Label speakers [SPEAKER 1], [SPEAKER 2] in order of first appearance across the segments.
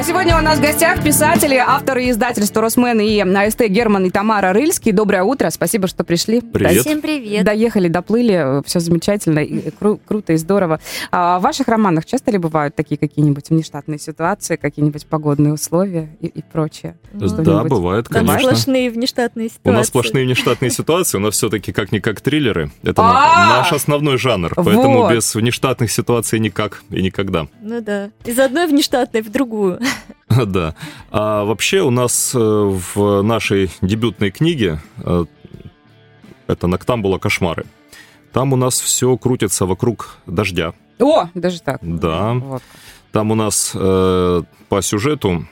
[SPEAKER 1] А сегодня у нас в гостях писатели, авторы издательства «Росмен» и АСТ Герман и Тамара Рыльский. Доброе утро, спасибо, что пришли.
[SPEAKER 2] Привет.
[SPEAKER 3] Всем привет.
[SPEAKER 1] Доехали, доплыли, все замечательно, и кру- круто и здорово. А в ваших романах часто ли бывают такие какие-нибудь внештатные ситуации, какие-нибудь погодные условия и, и прочее?
[SPEAKER 3] Ну,
[SPEAKER 2] Да, бывает,
[SPEAKER 3] Там
[SPEAKER 2] конечно.
[SPEAKER 3] сплошные внештатные ситуации.
[SPEAKER 2] У нас сплошные внештатные ситуации, у нас все-таки как-никак триллеры. Это
[SPEAKER 1] А!
[SPEAKER 2] наш основной жанр, поэтому без внештатных ситуаций никак и никогда.
[SPEAKER 3] Ну да. Из одной внештатной в другую.
[SPEAKER 2] Да. А вообще у нас э, в нашей дебютной книге э, это «Ноктамбула кошмары». Там у нас все крутится вокруг дождя.
[SPEAKER 1] О, даже так.
[SPEAKER 2] Да.
[SPEAKER 1] Вот.
[SPEAKER 2] Там у нас э, по сюжету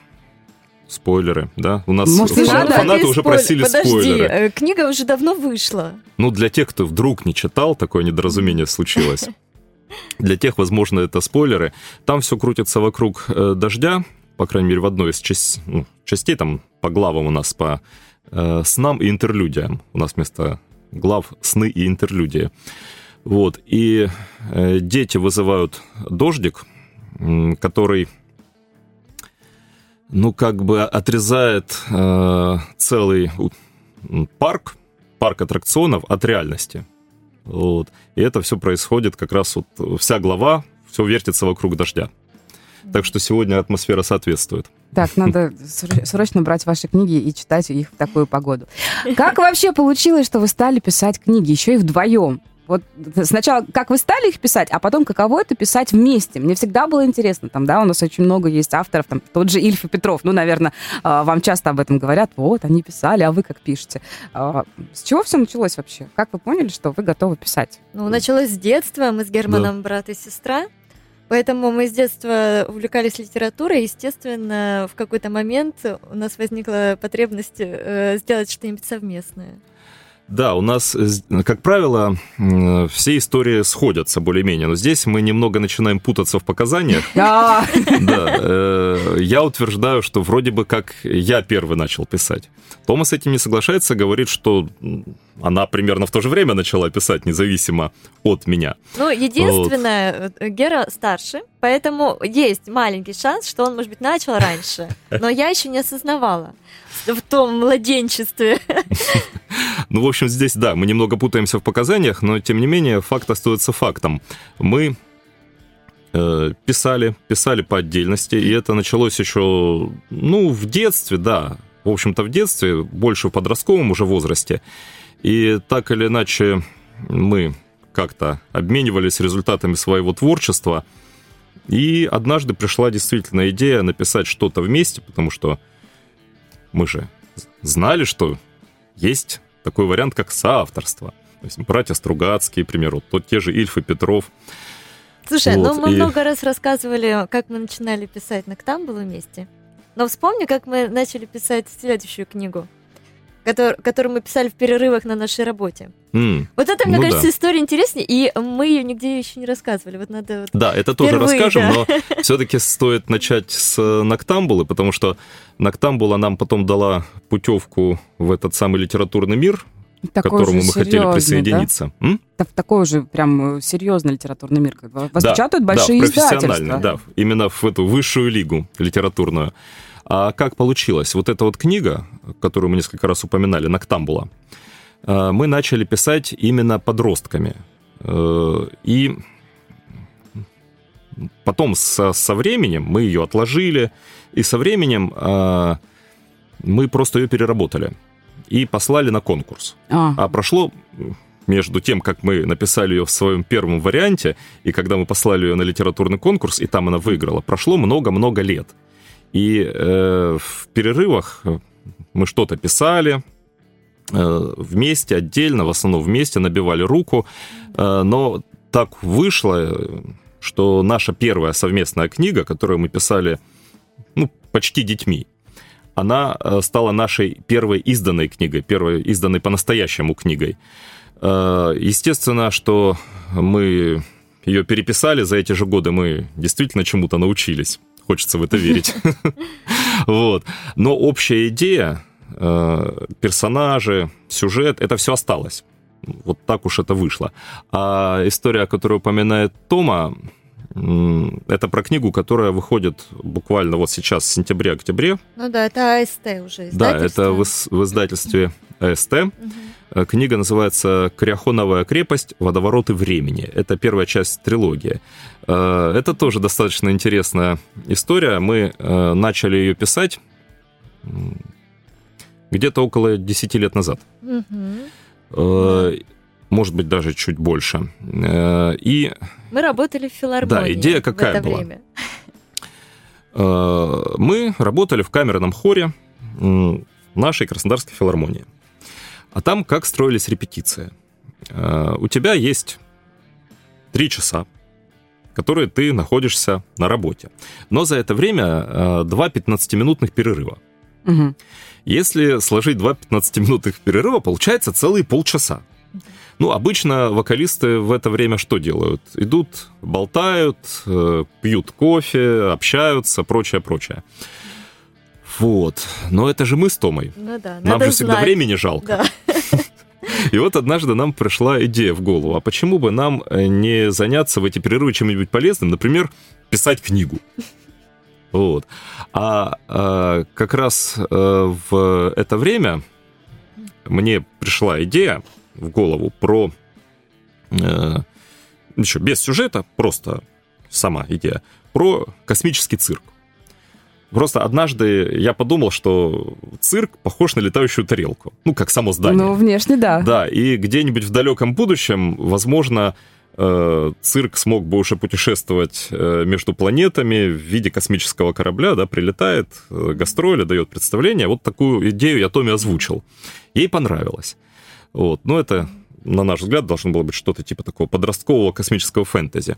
[SPEAKER 2] спойлеры, да? У нас
[SPEAKER 1] Может,
[SPEAKER 2] фа-
[SPEAKER 1] не надо?
[SPEAKER 2] фанаты
[SPEAKER 3] Ты
[SPEAKER 2] уже
[SPEAKER 3] спойлер-
[SPEAKER 2] просили
[SPEAKER 3] Подожди,
[SPEAKER 2] спойлеры.
[SPEAKER 3] книга уже давно вышла.
[SPEAKER 2] Ну, для тех, кто вдруг не читал, такое недоразумение случилось. Для тех, возможно, это спойлеры. Там все крутится вокруг э, дождя, по крайней мере, в одной из часть- ну, частей, там по главам у нас по э, снам и интерлюдиям. У нас вместо глав сны и интерлюдии. Вот. И э, дети вызывают дождик, который, ну, как бы отрезает э, целый парк, парк аттракционов от реальности. Вот. И это все происходит как раз вот вся глава, все вертится вокруг дождя. Так что сегодня атмосфера соответствует.
[SPEAKER 1] Так, надо ср- срочно брать ваши книги и читать их в такую погоду. Как вообще получилось, что вы стали писать книги, еще и вдвоем? Вот сначала, как вы стали их писать, а потом, каково это писать вместе? Мне всегда было интересно. Там, да, у нас очень много есть авторов, там тот же Ильф и Петров. Ну, наверное, а, вам часто об этом говорят. Вот, они писали, а вы как пишете? А, С чего все началось вообще? Как вы поняли, что вы готовы писать?
[SPEAKER 3] Ну, началось с детства. Мы с Германом брат и сестра. Поэтому мы с детства увлекались литературой. Естественно, в какой-то момент у нас возникла потребность э, сделать что-нибудь совместное.
[SPEAKER 2] Да, у нас, э, как правило, все истории сходятся более-менее, но здесь мы немного начинаем путаться в показаниях.
[SPEAKER 1] А,
[SPEAKER 2] Да, э, я утверждаю, что вроде бы как я первый начал писать. Тома с этим не соглашается, говорит, что она примерно в то же время начала писать, независимо от меня.
[SPEAKER 3] Ну, единственное, э, Гера старше, поэтому есть маленький шанс, что он, может быть, начал раньше. Но я еще не осознавала в том младенчестве.
[SPEAKER 2] Ну, в общем, здесь, да, мы немного путаемся в показаниях, но, тем не менее, факт остается фактом. Мы э, писали, писали по отдельности, и это началось еще, ну, в детстве, да, в общем-то, в детстве, больше в подростковом уже возрасте. И так или иначе мы как-то обменивались результатами своего творчества, и однажды пришла действительно идея написать что-то вместе, потому что мы же знали, что есть такой вариант, как соавторство. То есть братья Стругацкие, к примеру, то те же Ильф и Петров.
[SPEAKER 3] Слушай, ну
[SPEAKER 2] Вот,
[SPEAKER 3] мы
[SPEAKER 2] и-
[SPEAKER 3] много раз рассказывали, как мы начинали писать «Ноктамбулу» вместе. Но вспомни, как мы начали писать следующую книгу, котор- которую мы писали в перерывах на нашей работе.
[SPEAKER 2] М,
[SPEAKER 3] Вот это, мне
[SPEAKER 2] Ну
[SPEAKER 3] кажется,
[SPEAKER 2] да.
[SPEAKER 3] история интереснее, и мы ее нигде еще не рассказывали. Вот надо вот
[SPEAKER 2] Да, это тоже
[SPEAKER 3] Впервые,
[SPEAKER 2] расскажем,
[SPEAKER 3] да.
[SPEAKER 2] но все-таки стоит начать с э, Ноктамбулы, потому что Ноктамбула нам потом дала путевку в этот самый литературный мир, к
[SPEAKER 1] такой
[SPEAKER 2] которому
[SPEAKER 1] же
[SPEAKER 2] мы хотели присоединиться. М?
[SPEAKER 1] Да? В такой уже прям э, серьезный литературный мир. Вас
[SPEAKER 2] Да,
[SPEAKER 1] печатают
[SPEAKER 2] да,
[SPEAKER 1] большие
[SPEAKER 2] в профессиональный,
[SPEAKER 1] издательства.
[SPEAKER 2] да, именно в эту высшую лигу литературную. А как получилось? Вот эта вот книга, которую мы несколько раз упоминали, «Ноктамбула», э, мы начали писать именно подростками. Э, И потом со, со временем мы ее отложили, и со временем э, мы просто ее переработали и послали на конкурс.
[SPEAKER 1] А,
[SPEAKER 2] А прошло между тем, как мы написали ее в своем первом варианте, и когда мы послали ее на литературный конкурс, и там она выиграла, прошло много-много лет. И э, в перерывах мы что-то писали, э, вместе, отдельно, в основном вместе, набивали руку, э, но так вышло, что наша первая совместная книга, которую мы писали ну, почти детьми, она э, стала нашей первой изданной книгой, первой изданной по-настоящему книгой. Э, Естественно, что мы ее переписали за эти же годы, мы действительно чему-то научились. Хочется в это верить. Вот. Но общая идея э, персонажи, сюжет, это все осталось. Вот так уж это вышло. А история, которую упоминает Тома, это про книгу, которая выходит буквально вот сейчас, в сентябре-октябре.
[SPEAKER 3] Ну да, это АСТ уже
[SPEAKER 2] Да,
[SPEAKER 3] издательство.
[SPEAKER 2] это в, в издательстве АСТ.
[SPEAKER 3] Мгм.
[SPEAKER 2] Э, Книга называется «Кряхоновая крепость. Водовороты времени». Это первая часть трилогии. Э, Это тоже достаточно интересная история. Мы э, начали ее писать где-то около 10 лет назад. Э, Может быть, даже чуть больше. И
[SPEAKER 3] Мы работали в филармонии
[SPEAKER 2] Да, идея какая
[SPEAKER 3] в это
[SPEAKER 2] была?
[SPEAKER 3] время.
[SPEAKER 2] мы работали в камерном хоре нашей Краснодарской филармонии. А там как строились репетиции. Э, У тебя есть три часа, которые ты находишься на работе. Но за это время э, два 15-минутных перерыва.
[SPEAKER 1] Мгм.
[SPEAKER 2] Если сложить два 15-минутных перерыва, получается целые полчаса. Ну, обычно вокалисты в это время что делают? Идут, болтают, э, пьют кофе, общаются, прочее, прочее. Вот. Но это же мы с Томой.
[SPEAKER 3] Ну да,
[SPEAKER 2] Нам же всегда
[SPEAKER 3] знать.
[SPEAKER 2] времени жалко.
[SPEAKER 3] Да.
[SPEAKER 2] И вот однажды нам пришла идея в голову, а почему бы нам э, не заняться в эти перерывы чем-нибудь полезным, например, писать книгу. Вот. А, а, как раз э, в это время мне пришла идея в голову про э, еще без сюжета, просто сама идея, про космический цирк. Просто однажды я подумал, что цирк похож на летающую тарелку. Ну, как само здание.
[SPEAKER 1] Ну, внешне, да.
[SPEAKER 2] Да, и где-нибудь в далеком будущем, возможно, э, цирк смог бы уже путешествовать э, между планетами в виде космического корабля, да, прилетает, э, гастроли, дает представление. Вот такую идею я Томе озвучил. Ей понравилось. Вот, ну это, на наш взгляд, должно было быть что-то типа такого подросткового космического фэнтези.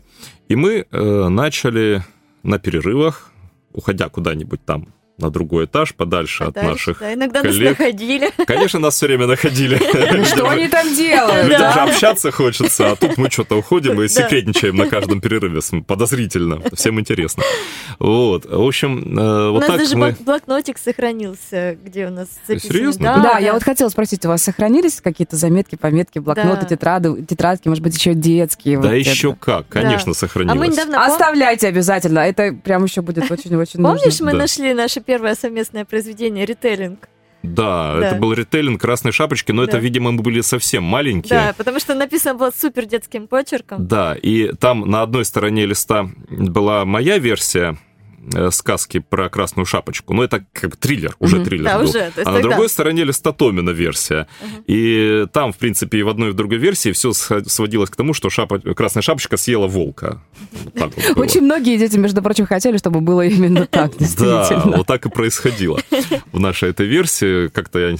[SPEAKER 2] И мы э, начали на перерывах, уходя куда-нибудь там на другой этаж, подальше от
[SPEAKER 3] Дальше,
[SPEAKER 2] наших
[SPEAKER 3] да, иногда
[SPEAKER 2] коллег.
[SPEAKER 3] нас находили.
[SPEAKER 2] Конечно, нас все время находили.
[SPEAKER 1] Ну, Что они там делают?
[SPEAKER 2] Людям
[SPEAKER 3] Да.
[SPEAKER 2] же общаться хочется, а тут мы что-то уходим и секретничаем на каждом перерыве. Подозрительно. Всем интересно. Вот. В общем, э,
[SPEAKER 3] У
[SPEAKER 2] вот
[SPEAKER 3] нас
[SPEAKER 2] так
[SPEAKER 3] даже
[SPEAKER 2] мы...
[SPEAKER 3] блок- блокнотик сохранился, где у нас записано.
[SPEAKER 2] Серьезно?
[SPEAKER 3] Да,
[SPEAKER 1] я вот хотела спросить, у вас сохранились какие-то заметки, пометки, блокноты, тетрады, тетрадки, может быть, еще детские?
[SPEAKER 2] Да еще как, конечно,
[SPEAKER 3] А мы
[SPEAKER 2] сохранилось.
[SPEAKER 1] Оставляйте обязательно, это прям еще будет очень-очень нужно.
[SPEAKER 3] Помнишь, мы нашли наше первое совместное произведение «Ритейлинг»?
[SPEAKER 2] Да,
[SPEAKER 3] Да.
[SPEAKER 2] это был ритейлинг красной шапочки, но это,
[SPEAKER 3] Да.
[SPEAKER 2] видимо, мы были совсем маленькие.
[SPEAKER 3] Да, потому что написано было супер детским почерком.
[SPEAKER 2] Да, и там на одной стороне листа была моя версия сказки про красную шапочку. Ну, это как бы триллер, уже
[SPEAKER 1] Мгм.
[SPEAKER 2] триллер
[SPEAKER 3] Да,
[SPEAKER 2] был.
[SPEAKER 3] уже.
[SPEAKER 2] А на
[SPEAKER 3] тогда.
[SPEAKER 2] другой стороне листа Томина версия.
[SPEAKER 3] Мгм.
[SPEAKER 2] И там, в принципе, и в одной, и в другой версии все сводилось к тому, что шапа... красная шапочка съела волка. Вот вот.
[SPEAKER 1] Очень многие дети, между прочим, хотели, чтобы было именно так,
[SPEAKER 2] Да,
[SPEAKER 1] действительно.
[SPEAKER 2] вот так и происходило. В нашей этой версии как-то я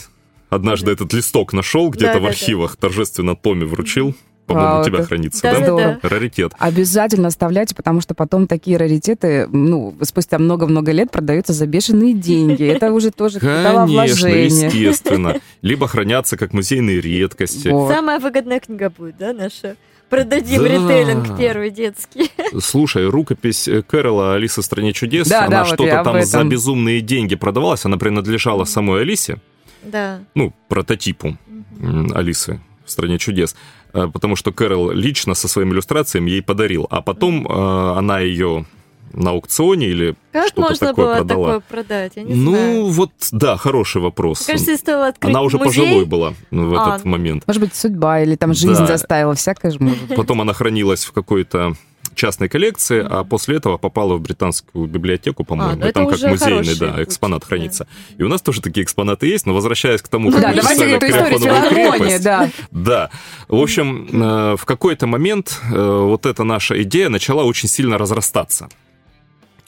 [SPEAKER 2] однажды этот листок нашел где-то в архивах, торжественно Томе вручил. По-моему, у тебя
[SPEAKER 1] это-
[SPEAKER 2] хранится,
[SPEAKER 3] Да,
[SPEAKER 2] да?
[SPEAKER 3] да,
[SPEAKER 1] Здорово.
[SPEAKER 3] да.
[SPEAKER 2] Раритет.
[SPEAKER 1] Обязательно оставляйте, потому что потом такие раритеты, ну, спустя много-много лет продаются за бешеные деньги. Это уже тоже
[SPEAKER 2] Конечно, естественно. Либо хранятся как музейные редкости.
[SPEAKER 1] Вот.
[SPEAKER 3] Самая выгодная книга будет, да, наша? Продадим
[SPEAKER 2] Да.
[SPEAKER 3] ритейлинг первый детский.
[SPEAKER 2] Слушай, рукопись э, Кэрола «Алиса в стране чудес»,
[SPEAKER 1] Да,
[SPEAKER 2] она
[SPEAKER 1] да, вот
[SPEAKER 2] что-то
[SPEAKER 1] об
[SPEAKER 2] там за
[SPEAKER 1] этом.
[SPEAKER 2] безумные деньги продавалась, она принадлежала самой Алисе,
[SPEAKER 3] Да.
[SPEAKER 2] ну, прототипу м, Алисы в стране чудес, потому что Кэрол лично со своими иллюстрациями ей подарил, а потом э, она ее на аукционе или
[SPEAKER 3] Как
[SPEAKER 2] что-то
[SPEAKER 3] можно
[SPEAKER 2] такое
[SPEAKER 3] было
[SPEAKER 2] продала.
[SPEAKER 3] такое продать? Я не
[SPEAKER 2] ну,
[SPEAKER 3] знаю.
[SPEAKER 2] вот, да, хороший вопрос.
[SPEAKER 3] Мне кажется, стоило открыть
[SPEAKER 2] она уже
[SPEAKER 3] музей.
[SPEAKER 2] пожилой была в
[SPEAKER 3] А,
[SPEAKER 2] этот момент.
[SPEAKER 1] Может быть, судьба или там жизнь
[SPEAKER 2] Да.
[SPEAKER 1] заставила, всякое же может быть.
[SPEAKER 2] Потом она хранилась в какой-то частной коллекции, а после этого попала в британскую библиотеку, по-моему.
[SPEAKER 3] ну
[SPEAKER 2] и
[SPEAKER 3] это
[SPEAKER 2] там как музейный, да,
[SPEAKER 3] путь,
[SPEAKER 2] экспонат
[SPEAKER 3] да.
[SPEAKER 2] хранится. И у нас тоже такие экспонаты есть, но возвращаясь к тому,
[SPEAKER 1] Ну
[SPEAKER 2] как
[SPEAKER 1] да,
[SPEAKER 2] мы
[SPEAKER 1] давайте эту историю
[SPEAKER 2] «Кряхоновую
[SPEAKER 1] филармонии,
[SPEAKER 2] крепость».
[SPEAKER 1] да.
[SPEAKER 2] Да. В общем, э, в какой-то момент э, вот эта наша идея начала очень сильно разрастаться.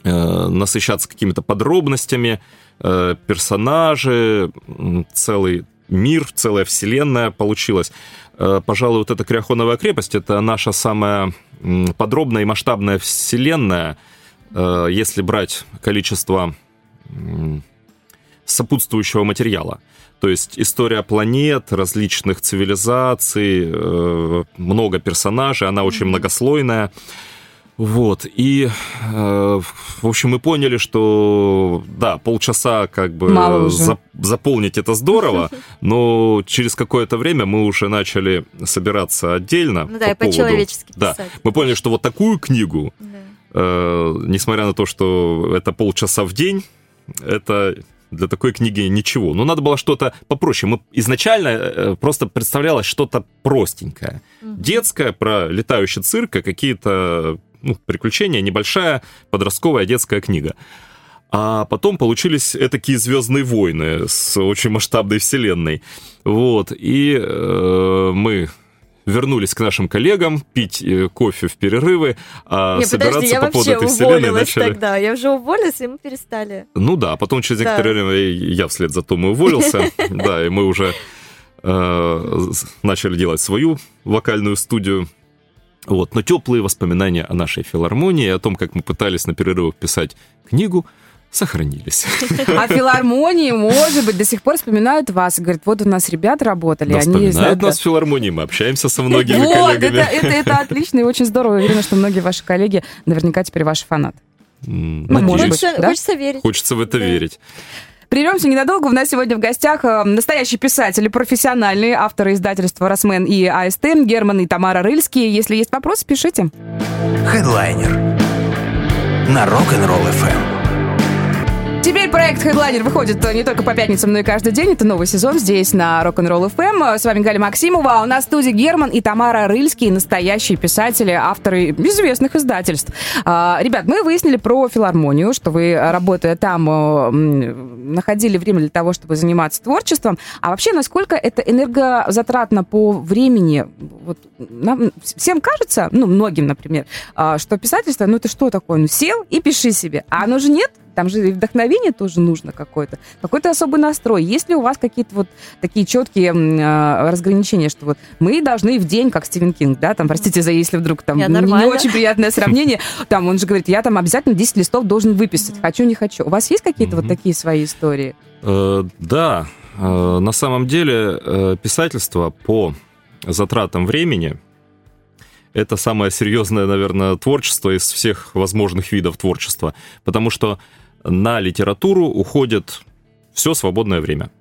[SPEAKER 2] Э, Насыщаться какими-то подробностями, персонажи, целый мир, целая вселенная получилась. Э, Пожалуй, вот эта Кряхоновая крепость — это наша самая подробная и масштабная вселенная, э, если брать количество сопутствующего материала. То есть история планет, различных цивилизаций, э, много персонажей, она очень многослойная. Вот, и, э, в общем, мы поняли, что, да, полчаса как бы за- заполнить это здорово, но через какое-то время мы уже начали собираться отдельно.
[SPEAKER 3] Ну да, и
[SPEAKER 2] по поводу-
[SPEAKER 3] по-человечески
[SPEAKER 2] Да, мы поняли, что вот такую книгу,
[SPEAKER 3] Да.
[SPEAKER 2] э, несмотря на то, что это полчаса в день, это для такой книги ничего. Но надо было что-то попроще. Мы изначально э, просто представлялось что-то простенькое. Детское, про летающий цирк, и какие-то ну, приключения, небольшая подростковая детская книга. А потом получились такие Звездные войны с очень масштабной вселенной. Вот. И э, мы вернулись к нашим коллегам пить э, кофе в перерывы, а
[SPEAKER 3] Не,
[SPEAKER 2] собираться
[SPEAKER 3] подожди, я
[SPEAKER 2] по поводу этой вселенной начали.
[SPEAKER 3] тогда. Я уже уволилась, и мы перестали.
[SPEAKER 2] Ну да, потом через
[SPEAKER 3] Да.
[SPEAKER 2] некоторое время я вслед за Томой уволился, да, и мы уже э, начали делать свою вокальную студию. Вот, но теплые воспоминания о нашей филармонии, о том, как мы пытались на перерывах писать книгу, сохранились.
[SPEAKER 1] А филармонии, может быть, до сих пор вспоминают вас и говорят, вот у нас ребята работали,
[SPEAKER 2] Да,
[SPEAKER 1] они...
[SPEAKER 2] вспоминают
[SPEAKER 1] знают,
[SPEAKER 2] нас в филармонии, мы общаемся со многими
[SPEAKER 1] Вот, это,
[SPEAKER 2] коллегами.
[SPEAKER 1] это, это отлично и очень здорово. Уверена, что многие ваши коллеги наверняка теперь ваши фанаты. Ну, может быть.
[SPEAKER 3] Хочется,
[SPEAKER 1] да?
[SPEAKER 3] хочется верить.
[SPEAKER 2] Хочется в это
[SPEAKER 3] Да.
[SPEAKER 2] верить.
[SPEAKER 1] Прервемся ненадолго. У нас сегодня в гостях э, настоящий писатель, профессиональные авторы издательства «Росмен» и АСТ Герман и Тамара Рыльские. Если есть вопросы, пишите.
[SPEAKER 4] Хедлайнер на Rock'n'Roll FM.
[SPEAKER 1] Проект Headliner выходит не только по пятницам, но и каждый день. Это новый сезон здесь, на Rock'n'Roll FM. С вами Галя Максимова. А у нас в студии Герман и Тамара Рыльские, настоящие писатели, авторы известных издательств. А, Ребят, мы выяснили про филармонию, что вы, работая там, э, находили время для того, чтобы заниматься творчеством. А вообще, насколько это энергозатратно по времени? Вот нам всем кажется, ну, многим, например, а, что писательство, ну, это что такое? Ну, сел и пиши себе. А оно же нет. Там же и вдохновение тоже нужно какое-то. Какой-то особый настрой. Есть ли у вас какие-то вот такие четкие м, а, разграничения, что вот мы должны в день, как Стивен Кинг, да, там, простите за если вдруг там
[SPEAKER 3] Я
[SPEAKER 1] не- не очень приятное сравнение, там он же говорит, я там обязательно 10 листов должен выписать, хочу, не хочу. У вас есть какие-то вот такие свои истории?
[SPEAKER 2] Э, Да, э, на самом деле э, писательство по затратам времени это самое серьезное, наверное, творчество из всех возможных видов творчества, потому что на литературу уходит все свободное время.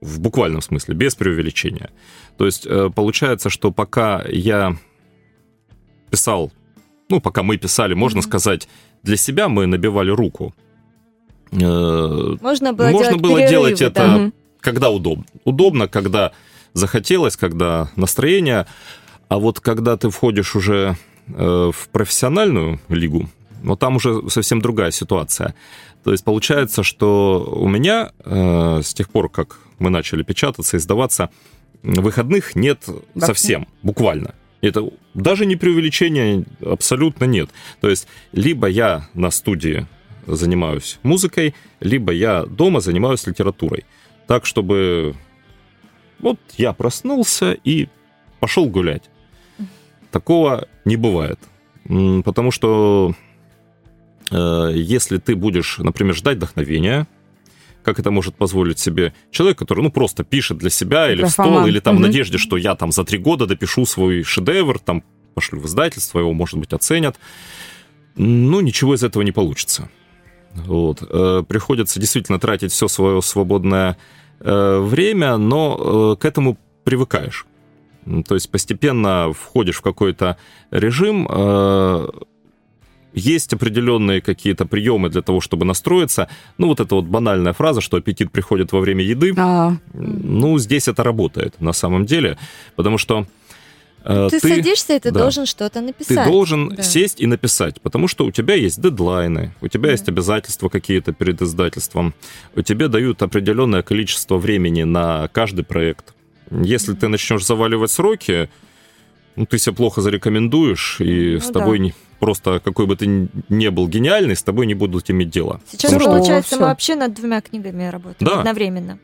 [SPEAKER 2] В буквальном смысле, без преувеличения. То есть э, получается, что пока я писал, ну, пока мы писали, можно сказать, для себя мы набивали руку. Э,
[SPEAKER 3] Можно было
[SPEAKER 2] Можно
[SPEAKER 3] делать
[SPEAKER 2] было
[SPEAKER 3] перерывы,
[SPEAKER 2] делать
[SPEAKER 3] да.
[SPEAKER 2] это
[SPEAKER 1] Мгм.
[SPEAKER 2] когда удобно. Удобно, когда захотелось, когда настроение. А вот когда ты входишь уже э, в профессиональную лигу, но там уже совсем другая ситуация. То есть получается, что у меня э, с тех пор, как мы начали печататься, издаваться, выходных нет
[SPEAKER 1] Вообще?
[SPEAKER 2] совсем, буквально. Это даже не преувеличение, абсолютно нет. То есть либо я на студии занимаюсь музыкой, либо я дома занимаюсь литературой. Так, чтобы вот я проснулся и пошел гулять. Такого не бывает. Потому что если ты будешь, например, ждать вдохновения, как это может позволить себе человек, который, ну, просто пишет для себя или в стол,
[SPEAKER 1] Графоман.
[SPEAKER 2] или там в
[SPEAKER 1] Мгм.
[SPEAKER 2] надежде, что я там за три года допишу свой шедевр, там пошлю в издательство, его, может быть, оценят. Ну, ничего из этого не получится. Вот. Э, Приходится действительно тратить все свое свободное э, время, но э, к этому привыкаешь. То есть постепенно входишь в какой-то режим, э, есть определенные какие-то приемы для того, чтобы настроиться. Ну, вот эта вот банальная фраза, что аппетит приходит во время еды.
[SPEAKER 1] А,
[SPEAKER 2] Ну, здесь это работает на самом деле, потому что э,
[SPEAKER 3] Ты, садишься, и ты
[SPEAKER 2] да.
[SPEAKER 3] должен что-то
[SPEAKER 2] ты
[SPEAKER 3] написать.
[SPEAKER 2] должен
[SPEAKER 3] Да.
[SPEAKER 2] сесть и написать, потому что у тебя есть дедлайны, у тебя
[SPEAKER 3] Да.
[SPEAKER 2] есть обязательства какие-то перед издательством, у тебя дают определенное количество времени на каждый проект. Если ты начнешь заваливать сроки, ну, ты себя плохо зарекомендуешь, и
[SPEAKER 3] Ну
[SPEAKER 2] с
[SPEAKER 3] да.
[SPEAKER 2] тобой не- просто какой бы ты ни- был гениальный, с тобой не будут иметь дела.
[SPEAKER 3] Сейчас,
[SPEAKER 1] Здорово,
[SPEAKER 3] получается,
[SPEAKER 1] всё.
[SPEAKER 3] мы вообще над двумя книгами работаем
[SPEAKER 2] Да.
[SPEAKER 3] одновременно.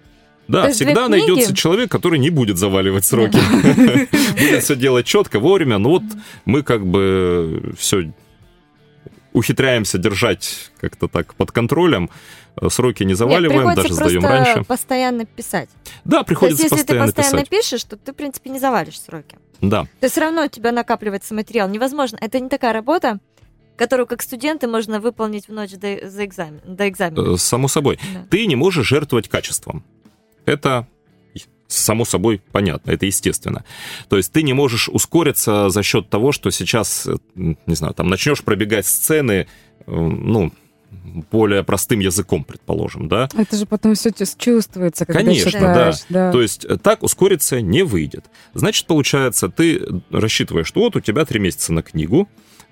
[SPEAKER 2] Да,
[SPEAKER 3] То
[SPEAKER 2] всегда
[SPEAKER 3] книги?
[SPEAKER 2] найдется человек, который не будет заваливать сроки. Будет все делать четко, вовремя. Но вот мы как бы все ухитряемся держать как-то так под контролем. Э, Сроки не заваливаем,
[SPEAKER 3] приходится
[SPEAKER 2] даже сдаем
[SPEAKER 3] просто
[SPEAKER 2] раньше.
[SPEAKER 3] постоянно писать.
[SPEAKER 2] Да,
[SPEAKER 3] То есть,
[SPEAKER 2] приходится
[SPEAKER 3] если ты
[SPEAKER 2] постоянно
[SPEAKER 3] постоянно
[SPEAKER 2] писать.
[SPEAKER 3] пишешь, то ты, в принципе, не завалишь сроки.
[SPEAKER 2] Да.
[SPEAKER 3] То есть все равно у тебя накапливается материал. Невозможно. Это не такая работа, которую как студенты можно выполнить в ночь до, за экзамен, до экзамена.
[SPEAKER 2] Э, Само собой.
[SPEAKER 3] Да.
[SPEAKER 2] Ты не можешь жертвовать качеством. Это само собой понятно, это естественно. То есть ты не можешь ускориться за счет того, что сейчас, э, не знаю, там начнешь пробегать сцены, э, ну, более простым языком, предположим, да?
[SPEAKER 1] Это же потом все чувствуется, когда
[SPEAKER 2] Конечно,
[SPEAKER 1] читаешь. Да.
[SPEAKER 2] То есть э, так ускориться не выйдет. Значит, получается, ты рассчитываешь, что вот у тебя три месяца на книгу,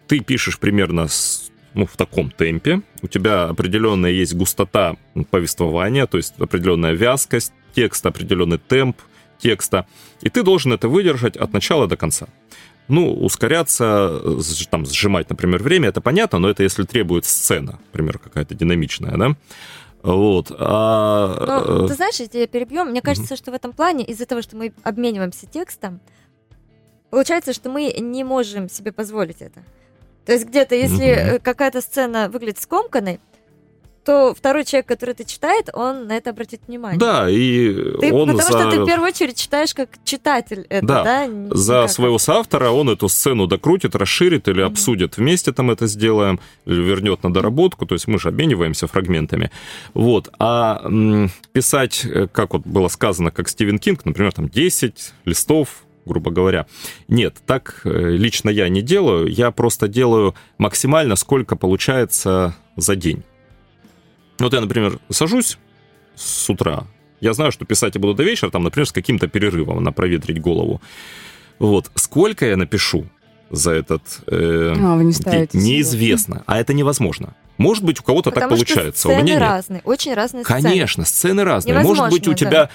[SPEAKER 2] ты пишешь примерно с- ну, в таком темпе, у тебя определенная есть густота повествования, то есть определенная вязкость текста, определенный темп текста, и ты должен это выдержать от начала до конца. Ну, ускоряться, э, там, сжимать, например, время, это понятно, но это если требует сцена, например, какая-то динамичная, да? Вот. А,
[SPEAKER 3] Ну,
[SPEAKER 2] э,
[SPEAKER 3] ты знаешь, я тебя перебью. Мне кажется, что в этом плане, из-за того, что мы обмениваемся текстом, получается, что мы не можем себе позволить это. То есть где-то, если э, какая-то сцена выглядит скомканной, то второй человек, который это читает, он на это обратит внимание.
[SPEAKER 2] Да, и
[SPEAKER 3] Ты-
[SPEAKER 2] он
[SPEAKER 3] потому
[SPEAKER 2] за,
[SPEAKER 3] что ты в первую очередь читаешь как читатель это,
[SPEAKER 2] Да,
[SPEAKER 3] да? не
[SPEAKER 2] за своего соавтора он эту сцену докрутит, расширит или
[SPEAKER 3] Мгм.
[SPEAKER 2] обсудит. Вместе там это сделаем, или вернет на доработку, то есть мы же обмениваемся фрагментами. Вот. А писать, э, как вот было сказано, как Стивен Кинг, например, там 10 листов, грубо говоря. Нет, так э, лично я не делаю. Я просто делаю максимально, сколько получается за день. Вот я, например, сажусь с утра, я знаю, что писать я буду до вечера, там, например, с каким-то перерывом на проветрить голову. Вот. Сколько я напишу за этот э,
[SPEAKER 1] А, вы не
[SPEAKER 2] день, неизвестно. А это невозможно. Может быть, у кого-то так
[SPEAKER 3] что
[SPEAKER 2] получается, у
[SPEAKER 3] сцены
[SPEAKER 2] меня нет.
[SPEAKER 3] разные, очень разные сцены.
[SPEAKER 2] Конечно, сцены разные. Может
[SPEAKER 3] Невозможно,
[SPEAKER 2] быть, у
[SPEAKER 3] да.
[SPEAKER 2] тебя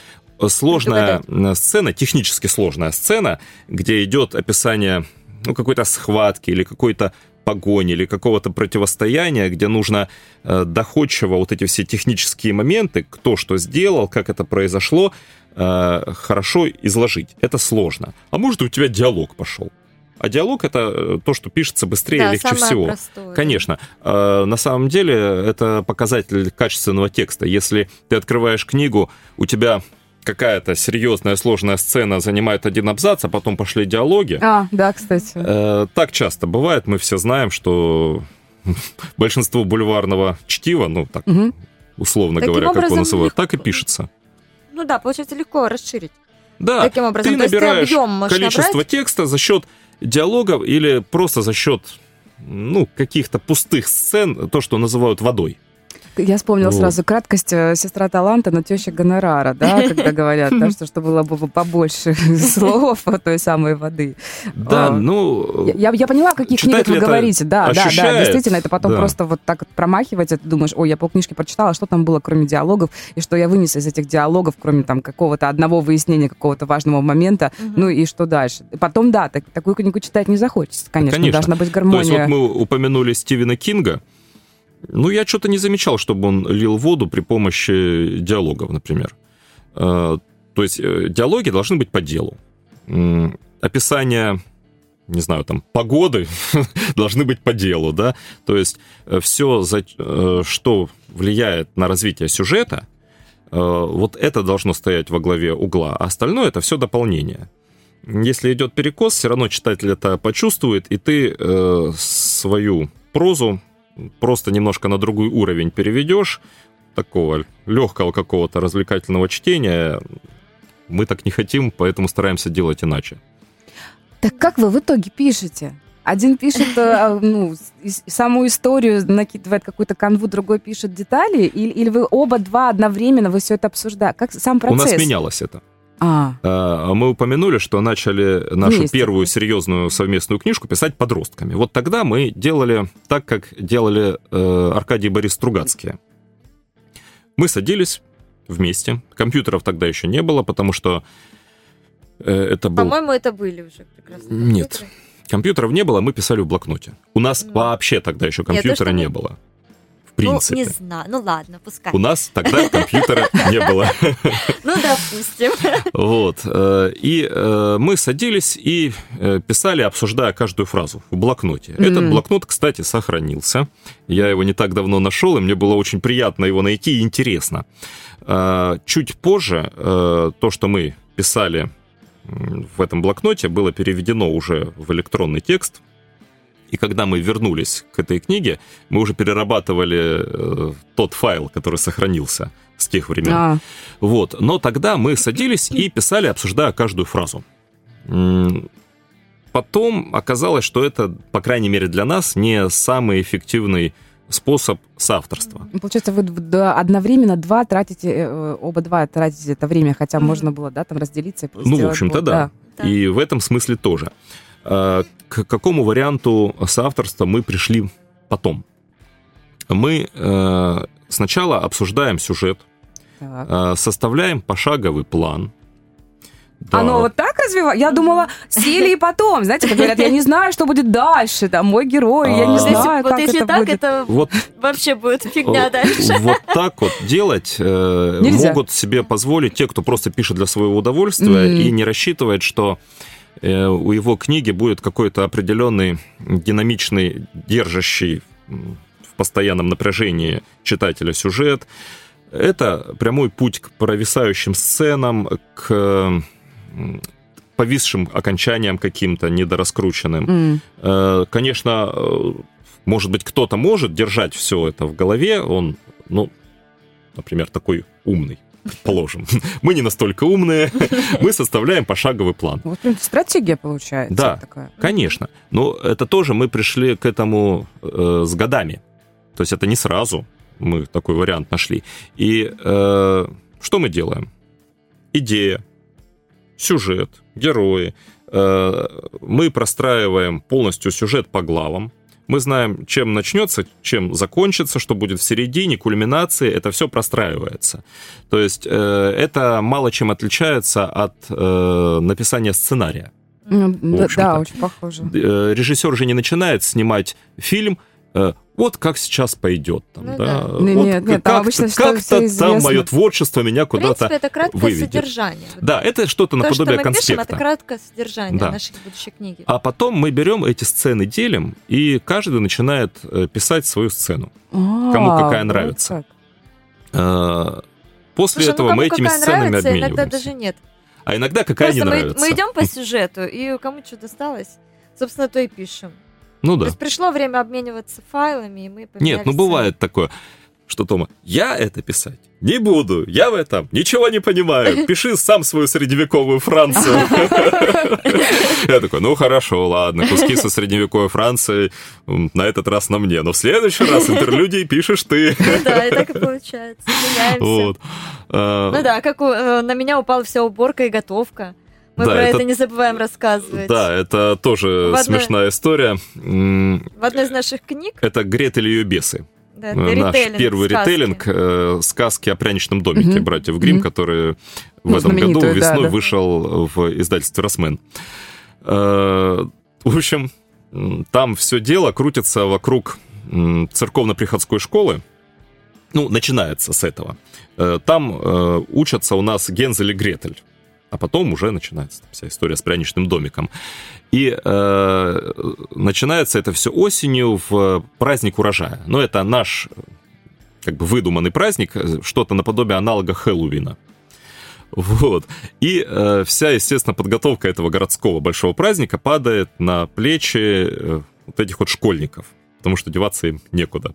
[SPEAKER 2] сложная э, сцена, технически сложная сцена, где идет описание ну, какой-то схватки или какой-то погони или какого-то противостояния, где нужно э, доходчиво вот эти все технические моменты, кто что сделал, как это произошло, э, хорошо изложить. Это сложно. А может, у тебя диалог пошел. А диалог это э, то, что пишется быстрее
[SPEAKER 3] Да,
[SPEAKER 2] легче всего.
[SPEAKER 3] простое.
[SPEAKER 2] Конечно. На самом деле это показатель качественного текста. Если ты открываешь книгу, у тебя какая-то серьезная сложная сцена занимает один абзац, а потом пошли диалоги.
[SPEAKER 1] А, да, кстати.
[SPEAKER 2] Э, Так часто бывает. Мы все знаем, что большинство бульварного чтива, ну так
[SPEAKER 1] Мгм.
[SPEAKER 2] условно
[SPEAKER 3] Таким
[SPEAKER 2] говоря, как его называют,
[SPEAKER 3] легко.
[SPEAKER 2] так и пишется.
[SPEAKER 3] Ну да, получается легко расширить.
[SPEAKER 2] Да,
[SPEAKER 3] Таким образом,
[SPEAKER 2] ты
[SPEAKER 3] то есть ты
[SPEAKER 2] набираешь количество
[SPEAKER 3] набрать?
[SPEAKER 2] текста за счет диалогов или просто за счет ну, каких-то пустых сцен, то, что называют водой.
[SPEAKER 1] Я вспомнила
[SPEAKER 2] Вот.
[SPEAKER 1] сразу краткость э, сестра таланта, но теща гонорара, да, когда говорят, да, что, что было бы побольше слов той самой воды.
[SPEAKER 2] Да,
[SPEAKER 1] А,
[SPEAKER 2] ну...
[SPEAKER 1] Я, я- поняла, о каких книгах вы
[SPEAKER 2] это
[SPEAKER 1] говорите. Да, да, да, действительно, это потом
[SPEAKER 2] да.
[SPEAKER 1] просто вот так вот промахивается, ты думаешь, ой, я полкнижки прочитала, а что там было, кроме диалогов, и что я вынес из этих диалогов, кроме там какого-то одного выяснения какого-то важного момента, ну и что дальше. Потом, да, так- такую книгу читать не захочется, конечно,
[SPEAKER 2] Конечно.
[SPEAKER 1] должна быть
[SPEAKER 2] То есть
[SPEAKER 1] гармония.
[SPEAKER 2] вот мы упомянули Стивена Кинга. Ну, я что-то не замечал, чтобы он лил воду при помощи диалогов, например. Э, То есть э, диалоги должны быть по делу. Описание, не знаю, там, погоды должны быть по делу, да. То есть все, что влияет на развитие сюжета, э, вот это должно стоять во главе угла, а остальное это все дополнение. Если идет перекос, все равно читатель это почувствует, и ты э, свою прозу просто немножко на другой уровень переведешь, такого легкого какого-то развлекательного чтения. Мы так не хотим, поэтому стараемся делать иначе.
[SPEAKER 1] Так как вы в итоге пишете? Один пишет э, ну, с- саму историю, накидывает какую-то канву, другой пишет детали, или, или вы оба два одновременно, вы все это обсуждаете? Как сам процесс?
[SPEAKER 2] У нас менялось это.
[SPEAKER 1] А,
[SPEAKER 2] А, Мы упомянули, что начали нашу
[SPEAKER 1] Вместе.
[SPEAKER 2] первую серьезную совместную книжку писать подростками. Вот тогда мы делали так, как делали э, Аркадий и Борис Стругацкие. Мы садились вместе. Компьютеров тогда еще не было, потому что э, это был...
[SPEAKER 3] По-моему, это были уже прекрасно.
[SPEAKER 2] Нет. Компьютеров не было, мы писали в блокноте. У нас
[SPEAKER 3] Ну.
[SPEAKER 2] вообще тогда еще
[SPEAKER 3] Нет, то,
[SPEAKER 2] компьютера не
[SPEAKER 3] мы-
[SPEAKER 2] было. Принципе.
[SPEAKER 3] Ну, не знаю. Ну ладно, пускай.
[SPEAKER 2] У нас тогда компьютера не было.
[SPEAKER 3] Ну, допустим.
[SPEAKER 2] Вот. э, И э, мы садились и э, писали, обсуждая каждую фразу в блокноте. Этот блокнот, кстати, сохранился. Я его не так давно нашел, и мне было очень приятно его найти и интересно. Чуть позже то, что мы писали в этом блокноте было переведено уже в электронный текст. И когда мы вернулись к этой книге, мы уже перерабатывали э, тот файл, который сохранился с тех времен.
[SPEAKER 1] А,
[SPEAKER 2] Вот. Но тогда мы садились и писали, обсуждая каждую фразу. Потом оказалось, что это, по крайней мере для нас, не самый эффективный способ соавторства.
[SPEAKER 1] получается, вы одновременно два тратите, э, оба два тратите это время, хотя можно было, да, там разделиться. и
[SPEAKER 2] Ну, в общем-то,
[SPEAKER 1] вот,
[SPEAKER 2] да.
[SPEAKER 3] Да.
[SPEAKER 2] И в этом смысле тоже. А, К какому варианту соавторства мы пришли потом? Мы э, сначала обсуждаем сюжет,
[SPEAKER 1] Так.
[SPEAKER 2] э, составляем пошаговый план. Да.
[SPEAKER 1] Оно вот так развивается? Я думала, сели и потом. Знаете, как говорят, я не знаю, что будет дальше, там, мой герой, я
[SPEAKER 2] А.
[SPEAKER 1] не
[SPEAKER 3] если,
[SPEAKER 1] знаю,
[SPEAKER 3] вот
[SPEAKER 1] как
[SPEAKER 3] если
[SPEAKER 1] это
[SPEAKER 3] так,
[SPEAKER 1] будет.
[SPEAKER 3] это вообще будет фигня дальше.
[SPEAKER 2] Вот так вот делать э, могут себе позволить те, кто просто пишет для своего удовольствия и не рассчитывает, что э, у его книги будет какой-то определенный динамичный, держащий в постоянном напряжении читателя сюжет. Это прямой путь к провисающим сценам, к повисшим окончаниям каким-то недораскрученным. Э, Конечно, э, может быть, кто-то может держать все это в голове, он, ну, например, такой умный, предположим. Мы не настолько умные, мы составляем пошаговый план.
[SPEAKER 1] Вот прям стратегия получается
[SPEAKER 2] Да.
[SPEAKER 1] такая.
[SPEAKER 2] Конечно. Но это тоже мы пришли к этому э, с годами. То есть это не сразу мы такой вариант нашли. И э, что мы делаем? Идея, сюжет, герои. Э, мы простраиваем полностью сюжет по главам. Мы знаем, чем начнется, чем закончится, что будет в середине, кульминации. Это все простраивается. То есть э, это мало чем отличается от э, написания сценария.
[SPEAKER 1] Ну, да, да, очень похоже.
[SPEAKER 2] Э, режиссер же не начинает снимать фильм вот как сейчас пойдет. Там,
[SPEAKER 3] Ну
[SPEAKER 2] да.
[SPEAKER 3] да.
[SPEAKER 2] Вот
[SPEAKER 1] Не, нет, нет,
[SPEAKER 2] как-то-
[SPEAKER 1] обычно что
[SPEAKER 2] как-то там мое творчество меня куда-то...
[SPEAKER 3] это краткое
[SPEAKER 2] выведет.
[SPEAKER 3] содержание.
[SPEAKER 2] Да, это что-то
[SPEAKER 3] То, что
[SPEAKER 2] наподобие
[SPEAKER 3] мы пишем,
[SPEAKER 2] конспекта.
[SPEAKER 3] это краткое содержание
[SPEAKER 2] Да.
[SPEAKER 3] нашей будущей книги.
[SPEAKER 2] А потом мы берем эти сцены, делим, и каждый начинает э, писать свою сцену. Кому
[SPEAKER 1] А,
[SPEAKER 2] какая
[SPEAKER 1] вот
[SPEAKER 2] нравится.
[SPEAKER 1] как.
[SPEAKER 2] Э, После
[SPEAKER 3] Слушай, ну,
[SPEAKER 2] этого
[SPEAKER 3] кому
[SPEAKER 2] мы этими
[SPEAKER 3] какая
[SPEAKER 2] сценами
[SPEAKER 3] нравится, иногда
[SPEAKER 2] обмениваемся.
[SPEAKER 3] даже нет.
[SPEAKER 2] А иногда какая
[SPEAKER 3] Просто
[SPEAKER 2] не
[SPEAKER 3] мы,
[SPEAKER 2] нравится.
[SPEAKER 3] мы идем по сюжету, и кому что досталось, собственно, то и пишем.
[SPEAKER 2] Ну
[SPEAKER 3] То
[SPEAKER 2] да.
[SPEAKER 3] есть пришло время обмениваться файлами, и мы
[SPEAKER 2] Нет,
[SPEAKER 3] поменялись
[SPEAKER 2] ну
[SPEAKER 3] сценами.
[SPEAKER 2] бывает такое, что Тома, я это писать не буду, я в этом ничего не понимаю, пиши сам свою средневековую Францию. Я такой, ну хорошо, ладно, куски со средневековой Франции на этот раз на мне, но в следующий раз интерлюдии пишешь ты.
[SPEAKER 3] Ну да, и так и получается. Меняемся.
[SPEAKER 2] А,
[SPEAKER 3] Ну да, как э, на меня упала вся уборка и готовка. Мы
[SPEAKER 2] Да,
[SPEAKER 3] про
[SPEAKER 2] это-
[SPEAKER 3] это... не забываем рассказывать.
[SPEAKER 2] Да, это тоже
[SPEAKER 3] В одной-
[SPEAKER 2] смешная история.
[SPEAKER 3] В одной из наших книг,
[SPEAKER 2] Это Гретель и ее бесы.
[SPEAKER 3] да,
[SPEAKER 2] Наш
[SPEAKER 3] ритейлинг,
[SPEAKER 2] первый
[SPEAKER 3] сказки.
[SPEAKER 2] ритейлинг э, сказки о пряничном домике
[SPEAKER 1] Мгм.
[SPEAKER 2] братьев Грим,
[SPEAKER 1] Мгм.
[SPEAKER 2] который в
[SPEAKER 1] Ну,
[SPEAKER 2] этом году
[SPEAKER 1] знаменитую, да,
[SPEAKER 2] весной
[SPEAKER 1] да.
[SPEAKER 2] вышел в издательстве Росмен. Э, В общем, там все дело крутится вокруг церковно-приходской школы. Ну, начинается с этого. Э, Там э, учатся у нас Гензель и Гретель. А потом уже начинается вся история с пряничным домиком. И э, начинается это все осенью в праздник урожая. Но это наш э, как бы выдуманный праздник, э, что-то наподобие аналога Хэллоуина. Вот. И э, вся, естественно, подготовка этого городского большого праздника падает на плечи э, вот этих вот школьников, потому что деваться им некуда. Э,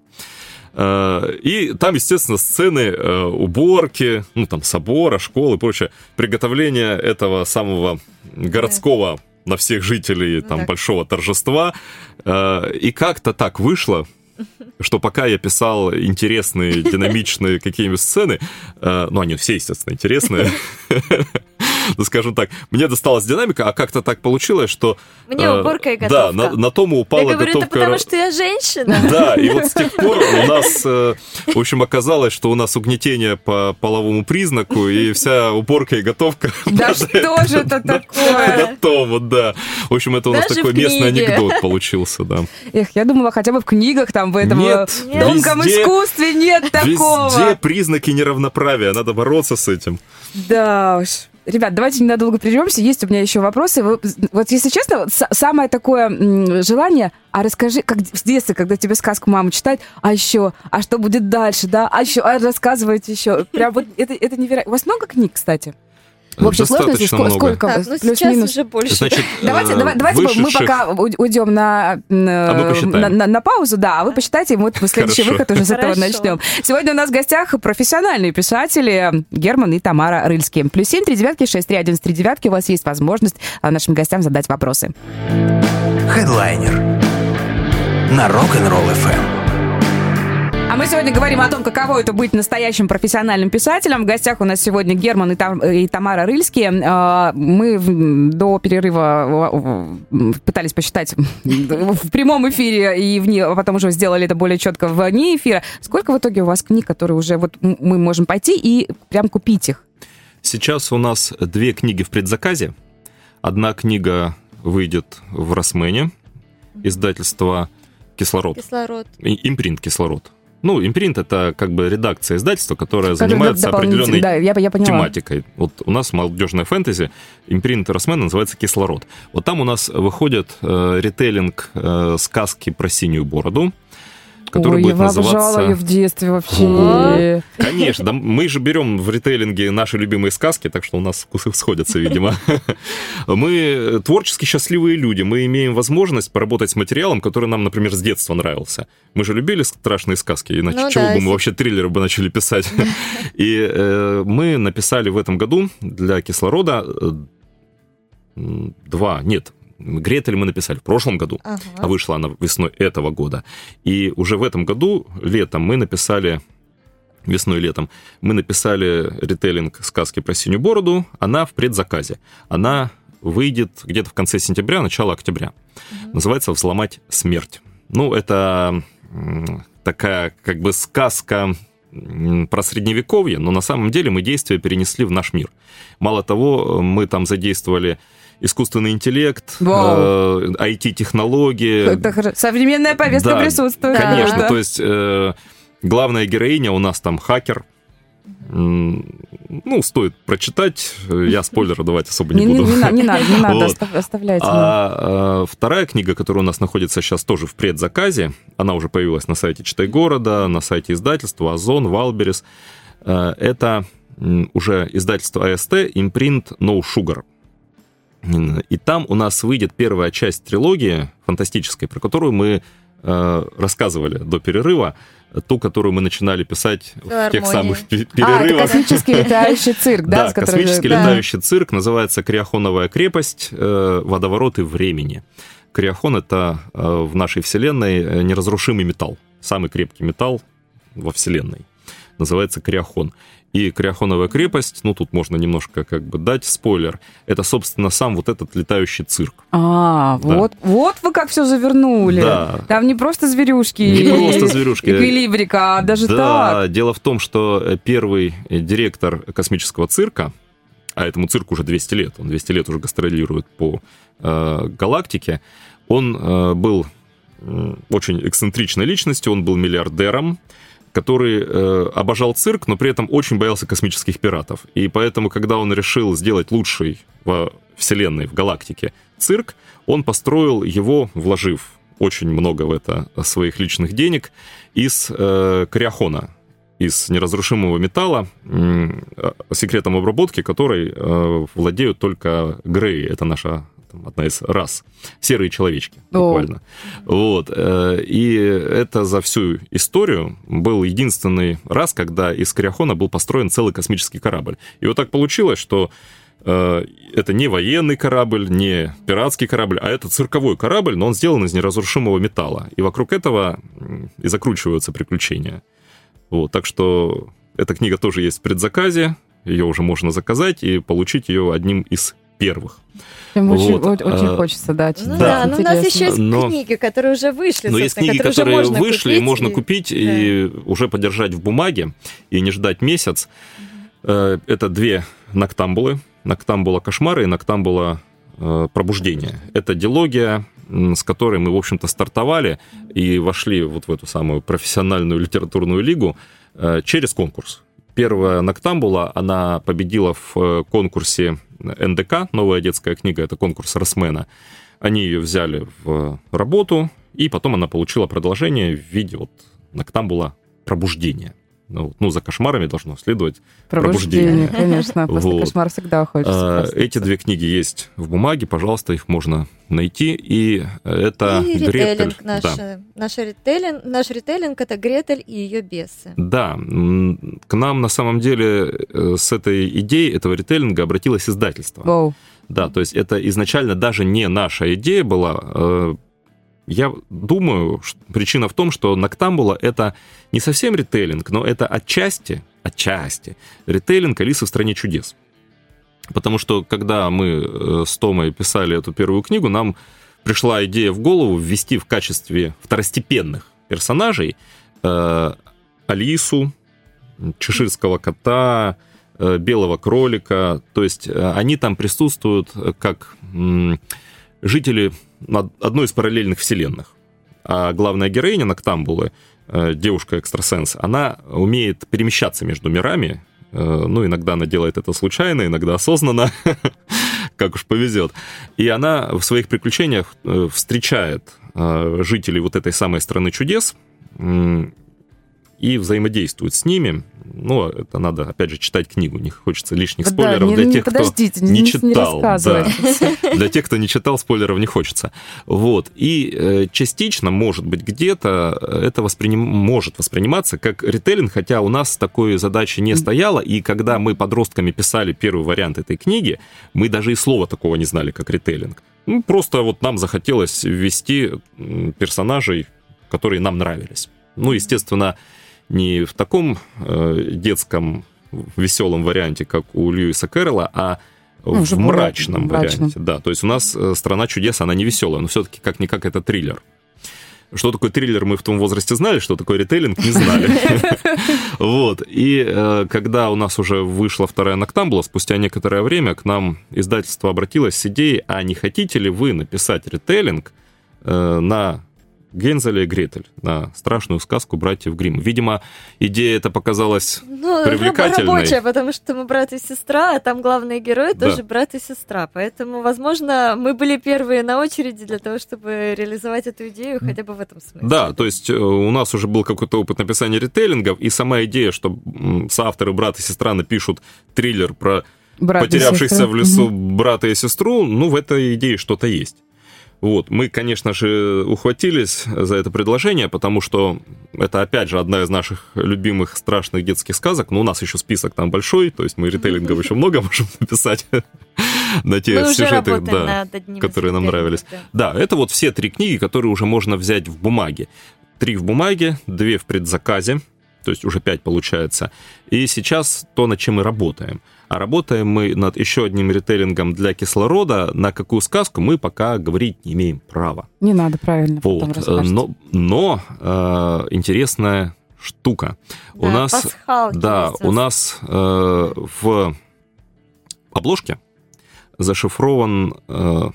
[SPEAKER 2] И там, естественно, сцены э, уборки, ну, там, собора, школы и прочее, приготовление этого самого городского на всех жителей там
[SPEAKER 3] Да.
[SPEAKER 2] большого торжества. Э, И как-то так вышло, что пока я писал интересные, динамичные какие-нибудь сцены, э, ну, они все, естественно, интересные, ну, скажем так, мне досталась динамика, а как-то так получилось, что...
[SPEAKER 3] Мне
[SPEAKER 2] э,
[SPEAKER 3] уборка и
[SPEAKER 2] Да,
[SPEAKER 3] готовка.
[SPEAKER 2] на, на Тому
[SPEAKER 3] Я
[SPEAKER 2] упала
[SPEAKER 3] говорю, это
[SPEAKER 2] готовка...
[SPEAKER 3] потому что я женщина.
[SPEAKER 2] Да, и вот с тех пор у нас, э, в общем, оказалось, что у нас угнетение по половому признаку, и вся уборка и готовка
[SPEAKER 1] Да что же это такое?
[SPEAKER 2] на Тому, да. В общем, это у нас такой местный анекдот получился, да.
[SPEAKER 1] Эх, я думала, хотя бы в книгах там в этом
[SPEAKER 2] Нет,
[SPEAKER 1] э, тонком
[SPEAKER 2] везде-
[SPEAKER 1] искусстве нет
[SPEAKER 2] Везде
[SPEAKER 1] такого.
[SPEAKER 2] признаки неравноправия, надо бороться с этим.
[SPEAKER 1] Да уж. Ребят, давайте ненадолго прервемся. Есть у меня еще вопросы. Вот если честно, самое такое желание, а расскажи, как в детстве, когда тебе сказку мама читает, а еще, а что будет дальше, да, а еще, а рассказывайте еще. Прям вот это, это невероятно. У вас много книг, кстати? В общей сложности
[SPEAKER 2] много.
[SPEAKER 1] сколько?
[SPEAKER 3] Так, ну сейчас
[SPEAKER 1] Плюс-минус.
[SPEAKER 3] уже больше.
[SPEAKER 2] Значит,
[SPEAKER 1] Давайте,
[SPEAKER 2] э,
[SPEAKER 1] давай- давайте мы
[SPEAKER 2] вышедших-
[SPEAKER 1] пока у- уйдем на, на,
[SPEAKER 2] А мы посчитаем.
[SPEAKER 1] на, на- на паузу, да, а вы посчитайте, и мы вот следующий
[SPEAKER 2] Хорошо.
[SPEAKER 1] выход уже с этого
[SPEAKER 3] Хорошо.
[SPEAKER 1] начнем. Сегодня у нас в гостях профессиональные писатели Герман и Тамара Рыльские. Плюс семь, три девятки, шесть, три, один, три девятки. У вас есть возможность а, нашим гостям задать вопросы.
[SPEAKER 4] Хедлайнер на Rock'n'Roll FM.
[SPEAKER 1] А мы сегодня говорим о том, каково это быть настоящим профессиональным писателем. В гостях у нас сегодня Герман и, Там- и Тамара Рыльские. А, Мы до перерыва пытались посчитать в прямом эфире и вне, а потом уже сделали это более четко вне эфира. Сколько в итоге у вас книг, которые уже вот мы можем пойти и прям купить их?
[SPEAKER 2] Сейчас у нас две книги в предзаказе. Одна книга выйдет в Росмене, издательство «Кислород»,
[SPEAKER 3] Кислород.
[SPEAKER 2] Импринт «Кислород». Ну, импринт — это как бы редакция издательства, которая занимается определенной
[SPEAKER 1] Да, я, я поняла.
[SPEAKER 2] тематикой. Вот у нас молодежная фэнтези, импринт Росмена называется «Кислород». Вот там у нас выходит э, ритейлинг э, сказки про синюю бороду, который
[SPEAKER 1] Ой,
[SPEAKER 2] будет
[SPEAKER 1] я обожала
[SPEAKER 2] называться...
[SPEAKER 1] ее в детстве вообще.
[SPEAKER 2] Конечно, да, мы же берем в ритейлинге наши любимые сказки, так что у нас вкусы сходятся, видимо. Мы творчески счастливые люди, мы имеем возможность поработать с материалом, который нам, например, с детства нравился. Мы же любили страшные сказки, иначе
[SPEAKER 3] Ну
[SPEAKER 2] чего
[SPEAKER 3] да,
[SPEAKER 2] бы мы вообще триллеры бы начали писать. И э, мы написали в этом году для кислорода э, два, нет, Гретель мы написали в прошлом году, а
[SPEAKER 3] Ага.
[SPEAKER 2] вышла она весной этого года. И уже в этом году, летом, мы написали весной и летом, мы написали ритейлинг сказки про синюю бороду. Она в предзаказе. Она выйдет где-то в конце сентября, начало октября. Называется «Взломать смерть». Ну, это такая как бы сказка про средневековье, но на самом деле мы действия перенесли в наш мир. Мало того, мы там задействовали искусственный интеллект,
[SPEAKER 1] Вау.
[SPEAKER 2] э, IT-технологии,
[SPEAKER 1] Современная повестка
[SPEAKER 2] Да,
[SPEAKER 1] присутствует.
[SPEAKER 2] Конечно,
[SPEAKER 1] Да.
[SPEAKER 2] то есть э, главная героиня у нас там хакер. Ну, стоит прочитать. Я спойлеры давать особо не,
[SPEAKER 1] Не, не,
[SPEAKER 2] буду.
[SPEAKER 1] не на- не надо, не надо,
[SPEAKER 2] Вот.
[SPEAKER 1] остав- оставляйте.
[SPEAKER 2] А э, вторая книга, которая у нас находится сейчас тоже в предзаказе, она уже появилась на сайте Читай города, на сайте издательства Озон, Wildberries. Э, Это уже издательство АСТ, импринт No Sugar. И там у нас выйдет первая часть трилогии фантастической, про которую мы э, рассказывали до перерыва, ту, которую мы начинали писать в тех самых
[SPEAKER 1] А, это
[SPEAKER 2] перерывах.
[SPEAKER 1] космический летающий цирк, да?
[SPEAKER 2] Да,
[SPEAKER 1] с которым-
[SPEAKER 2] космический
[SPEAKER 1] да.
[SPEAKER 2] летающий цирк называется Криохоновая крепость, э, водовороты времени. Криохон — это э, в нашей Вселенной э, неразрушимый металл, самый крепкий металл во Вселенной. Называется Криохон. И Криохоновая крепость, ну тут можно немножко как бы дать спойлер, это, собственно, сам вот этот летающий цирк.
[SPEAKER 1] А,
[SPEAKER 2] Да.
[SPEAKER 1] вот, вот вы как все завернули.
[SPEAKER 2] Да.
[SPEAKER 1] Там не просто зверюшки.
[SPEAKER 2] Не просто зверюшки.
[SPEAKER 1] Эквилибрика, а даже
[SPEAKER 2] да,
[SPEAKER 1] так.
[SPEAKER 2] дело в том, что э, первый э, директор космического цирка, а этому цирку уже 200 лет, он 200 лет уже гастролирует по э, галактике, он э, был очень эксцентричной личностью, он был миллиардером, который э, обожал цирк, но при этом очень боялся космических пиратов. И поэтому, когда он решил сделать лучший во Вселенной, в галактике цирк, он построил его, вложив очень много в это своих личных денег, из э, криохона, из неразрушимого металла, э, секретом обработки которой э, владеют только Греи. Это наша там, одна из рас. Серые человечки,
[SPEAKER 1] О.
[SPEAKER 2] буквально. Вот. э, И это за всю историю был единственный раз, когда из Криохона был построен целый космический корабль. И вот так получилось, что э, это не военный корабль, не пиратский корабль, а это цирковой корабль, но он сделан из неразрушимого металла. И вокруг этого и закручиваются приключения. Вот, так что эта книга тоже есть в предзаказе, ее уже можно заказать и получить ее одним из первых.
[SPEAKER 1] Прям очень,
[SPEAKER 2] Вот,
[SPEAKER 1] очень
[SPEAKER 2] а,
[SPEAKER 1] хочется, да.
[SPEAKER 3] Ну
[SPEAKER 2] Да.
[SPEAKER 3] да, но у нас еще есть
[SPEAKER 2] Но-
[SPEAKER 3] книги, которые уже вышли,
[SPEAKER 2] Но есть книги, которые
[SPEAKER 3] можно
[SPEAKER 2] вышли,
[SPEAKER 3] купить,
[SPEAKER 2] можно
[SPEAKER 3] и-
[SPEAKER 2] купить и уже подержать в бумаге, и не ждать месяц. Э, Это две ноктамбулы. Ноктамбула кошмара и ноктамбула э, пробуждения. Это дилогия, м, с которой мы, в общем-то, стартовали и вошли вот в эту самую профессиональную литературную лигу э, через конкурс. Первая ноктамбула, она победила в конкурсе НДК, новая детская книга, это конкурс Росмена. Они ее взяли в работу, и потом она получила продолжение в виде вот ноктамбула пробуждения. Ну, ну, за кошмарами должно следовать
[SPEAKER 1] Пробуждение,
[SPEAKER 2] пробуждение.
[SPEAKER 1] конечно. После
[SPEAKER 2] Вот.
[SPEAKER 1] кошмара всегда хочется
[SPEAKER 2] А,
[SPEAKER 1] проснуться.
[SPEAKER 2] Эти две книги есть в бумаге, пожалуйста, их можно найти. И это
[SPEAKER 3] и
[SPEAKER 2] Гретель.
[SPEAKER 3] ритейлинг наш.
[SPEAKER 2] Да.
[SPEAKER 3] Наш ритейлинг, наш ритейлинг это Гретель и ее бесы.
[SPEAKER 2] Да, к нам на самом деле э, с этой идеей этого ритейлинга обратилось издательство.
[SPEAKER 1] Воу.
[SPEAKER 2] Да, то есть это изначально даже не наша идея была. Э, Я думаю, причина в том, что Ноктамбула — это не совсем ритейлинг, но это отчасти, отчасти ритейлинг «Алисы в стране чудес». Потому что когда мы э, с Томой писали эту первую книгу, нам пришла идея в голову ввести в качестве второстепенных персонажей э, Алису, чеширского кота, э, белого кролика. То есть э, они там присутствуют э, как м, жители одной из параллельных вселенных. А главная героиня Ноктамбулы, э, девушка-экстрасенс, она умеет перемещаться между мирами. Э, Ну, иногда она делает это случайно, иногда осознанно, как уж повезет. И она в своих приключениях э, встречает жителей вот этой самой страны чудес, и взаимодействует с ними. Ну, это надо, опять же, читать книгу. Не хочется лишних
[SPEAKER 1] Да,
[SPEAKER 2] спойлеров
[SPEAKER 1] не-
[SPEAKER 2] для тех, кто
[SPEAKER 1] подождите,
[SPEAKER 2] не
[SPEAKER 1] не
[SPEAKER 2] читал. да. Для тех, кто не читал, спойлеров не хочется. Вот. И э, частично, может быть, где-то это восприним... может восприниматься как ритейлинг, хотя у нас такой задачи не стояло, и когда мы подростками писали первый вариант этой книги, мы даже и слова такого не знали, как ритейлинг. Ну, просто вот нам захотелось ввести персонажей, которые нам нравились. Ну, естественно, не в таком э, детском веселом варианте, как у Льюиса Кэрролла, а
[SPEAKER 1] Ну,
[SPEAKER 2] в мрачном
[SPEAKER 1] мрачном.
[SPEAKER 2] варианте. Да, то есть у нас э, «Страна чудес», она не веселая, но все-таки как-никак это триллер. Что такое триллер, мы в том возрасте знали, что такое ритейлинг, не знали. Вот. И э, когда у нас уже вышла вторая Ноктамбула, спустя некоторое время к нам издательство обратилось с идеей, а не хотите ли вы написать ритейлинг э, на Гензеля и Гретель, на страшную сказку братьев Гримм. Видимо, идея эта показалась
[SPEAKER 3] Ну,
[SPEAKER 2] Привлекательной.
[SPEAKER 3] рабочая, потому что мы брат и сестра, а там главные герои
[SPEAKER 2] Да.
[SPEAKER 3] тоже брат и сестра. Поэтому, возможно, мы были первые на очереди для того, чтобы реализовать эту идею хотя бы в этом смысле.
[SPEAKER 2] Да, то есть э, у нас уже был какой-то опыт написания ритейлингов, и сама идея, что соавторы брат и сестра напишут триллер про
[SPEAKER 1] Брат
[SPEAKER 2] потерявшихся в лесу брата и сестру, ну, в этой идее что-то есть. Вот, мы, конечно же, ухватились за это предложение, потому что это, опять же, одна из наших любимых страшных детских сказок, но у нас еще список там большой, то есть мы ритейлингов еще много можем написать на те сюжеты, да, которые нам нравились.
[SPEAKER 3] Да,
[SPEAKER 2] это вот все три книги, которые уже можно взять в бумаге. Три в бумаге, две в предзаказе, то есть уже пять получается. И сейчас то, над чем мы работаем. А работаем мы над еще одним ритейлингом для кислорода. На какую сказку мы пока говорить не имеем права.
[SPEAKER 1] Не надо, правильно, потом
[SPEAKER 2] Вот.
[SPEAKER 1] расскажете.
[SPEAKER 2] Но, но э, интересная штука. у
[SPEAKER 3] Да,
[SPEAKER 2] нас,
[SPEAKER 3] пасхалки
[SPEAKER 2] да, у нас э, в обложке зашифрован, э,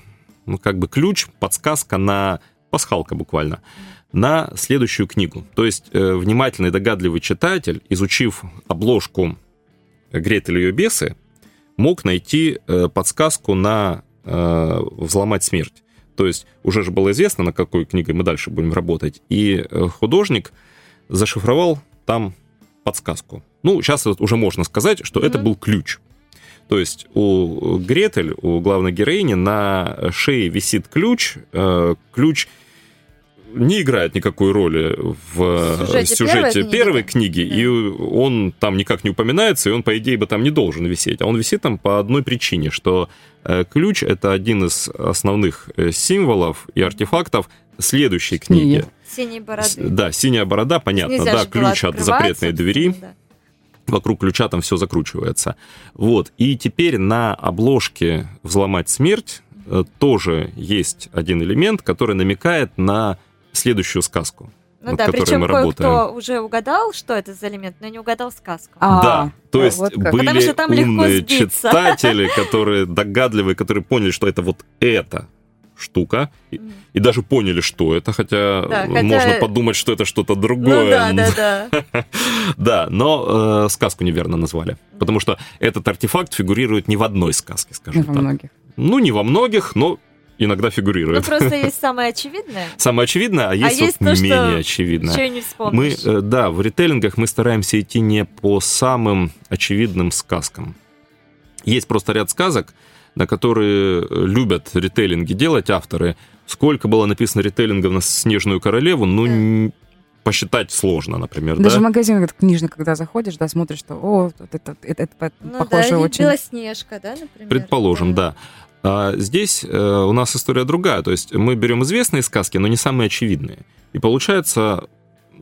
[SPEAKER 2] ну, как бы ключ, подсказка на пасхалка буквально на следующую книгу. То есть э, внимательный, догадливый читатель, изучив обложку Гретель и ее бесы, мог найти э, подсказку на э, «Взломать смерть». То есть уже же было известно, на какой книгой мы дальше будем работать. И э, художник зашифровал там подсказку. Ну, сейчас уже можно сказать, что это
[SPEAKER 3] Мгм.
[SPEAKER 2] был ключ. То есть у Гретель, у главной героини, на шее висит ключ. Э, Ключ не играет никакой роли в
[SPEAKER 3] В сюжете
[SPEAKER 2] сюжете,
[SPEAKER 3] первой
[SPEAKER 2] первой
[SPEAKER 3] книги,
[SPEAKER 2] книги,
[SPEAKER 3] да.
[SPEAKER 2] и он там никак не упоминается, и он, по идее, бы там не должен висеть. А он висит там по одной причине, что э, ключ — это один из основных э, символов и артефактов следующей книги.
[SPEAKER 1] Книги.
[SPEAKER 3] Синие
[SPEAKER 2] С-
[SPEAKER 3] бороды.
[SPEAKER 2] Да, синяя борода, понятно,
[SPEAKER 3] Нельзя
[SPEAKER 2] да, ключ от запретной двери
[SPEAKER 3] да.
[SPEAKER 2] вокруг ключа там все закручивается. Вот. И теперь на обложке «Взломать смерть» э, тоже есть один элемент, который намекает на следующую сказку.
[SPEAKER 3] Ну
[SPEAKER 2] над
[SPEAKER 3] да,
[SPEAKER 2] которой
[SPEAKER 3] причем
[SPEAKER 2] мы работаем.
[SPEAKER 3] уже угадал, что это за элемент, но не угадал сказку.
[SPEAKER 1] А,
[SPEAKER 2] да, то есть
[SPEAKER 1] вот как.
[SPEAKER 2] были
[SPEAKER 3] Потому что там легко
[SPEAKER 2] умные читатели, которые догадливые, которые поняли, что это вот эта штука, и, и даже поняли, что это, хотя,
[SPEAKER 3] Да,
[SPEAKER 2] э,
[SPEAKER 3] хотя-
[SPEAKER 2] можно подумать, что это что-то другое.
[SPEAKER 3] Ну да, да, да.
[SPEAKER 2] Да, но э, сказку неверно назвали. Потому что этот артефакт фигурирует не в одной сказке, скажем
[SPEAKER 1] во
[SPEAKER 2] так.
[SPEAKER 1] многих.
[SPEAKER 2] Ну, не во многих, но иногда
[SPEAKER 3] Ну,
[SPEAKER 2] фигурирует.
[SPEAKER 3] просто есть самое очевидное.
[SPEAKER 2] Самое очевидное, а есть,
[SPEAKER 3] есть
[SPEAKER 2] вот
[SPEAKER 3] то, что
[SPEAKER 2] менее очевидное.
[SPEAKER 3] Еще не
[SPEAKER 2] Мы,
[SPEAKER 3] вспомнишь.
[SPEAKER 2] э, да, в ритейлингах мы стараемся идти не по самым очевидным сказкам. Есть просто ряд сказок, на которые э, любят ритейлинги делать авторы. Сколько было написано ритейлингов на «Снежную королеву», ну,
[SPEAKER 3] Да.
[SPEAKER 2] посчитать сложно, например,
[SPEAKER 1] Даже в
[SPEAKER 2] да?
[SPEAKER 1] магазин этот книжный, когда заходишь, да, смотришь, что, о, вот это, это, это
[SPEAKER 3] Ну
[SPEAKER 1] похоже
[SPEAKER 3] да,
[SPEAKER 1] очень.
[SPEAKER 3] Белоснежка, да, например.
[SPEAKER 2] Предположим, да. А здесь э, у нас история другая. То есть мы берем известные сказки, но не самые очевидные. И получается,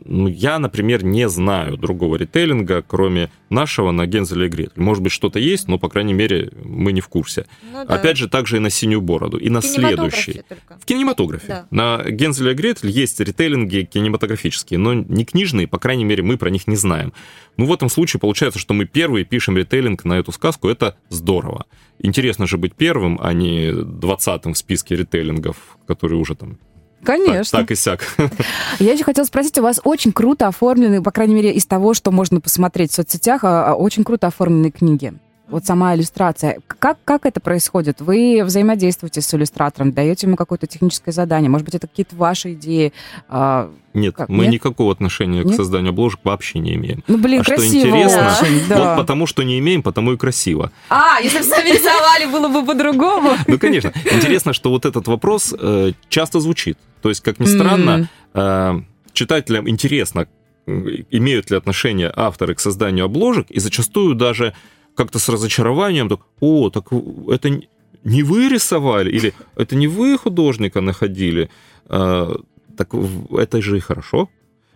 [SPEAKER 2] ну, я, например, не знаю другого ритейлинга, кроме нашего на Гензеля и Гретель. Может быть, что-то есть, но, по крайней мере, мы не в курсе.
[SPEAKER 3] Ну да.
[SPEAKER 2] Опять же, также и на «Синюю бороду», и на следующий.
[SPEAKER 3] только.
[SPEAKER 2] В кинематографе.
[SPEAKER 3] Да.
[SPEAKER 2] На Гензеля и Гретель есть ритейлинги кинематографические, но не книжные, по крайней мере, мы про них не знаем. Ну, в этом случае получается, что мы первые пишем ритейлинг на эту сказку, это здорово. Интересно же быть первым, а не двадцатым в списке ритейлингов, которые уже там
[SPEAKER 1] Конечно.
[SPEAKER 2] так и сяк.
[SPEAKER 1] Я еще хотела спросить, у вас очень круто оформлены, по крайней мере, из того, что можно посмотреть в соцсетях, а, а, очень круто оформленные книги. Вот сама иллюстрация. Как, как это происходит? Вы взаимодействуете с иллюстратором, даете ему какое-то техническое задание? Может быть, это какие-то ваши идеи? А,
[SPEAKER 2] Нет,
[SPEAKER 1] Как,
[SPEAKER 2] мы
[SPEAKER 1] нет?
[SPEAKER 2] никакого отношения
[SPEAKER 1] Нет?
[SPEAKER 2] к созданию обложек вообще не имеем.
[SPEAKER 1] Ну, блин,
[SPEAKER 2] А что
[SPEAKER 1] красиво
[SPEAKER 2] интересно,
[SPEAKER 1] очень, да.
[SPEAKER 2] Вот потому что не имеем, потому и красиво.
[SPEAKER 1] А, если бы сами рисовали, было бы по-другому.
[SPEAKER 2] Ну, конечно. Интересно, что вот этот вопрос э, часто звучит. То есть, как ни странно, э, читателям интересно, имеют ли отношение авторы к созданию обложек, и зачастую даже как-то с разочарованием, так, о, так это не вы рисовали, или это не вы художника находили, Э, так это же и хорошо,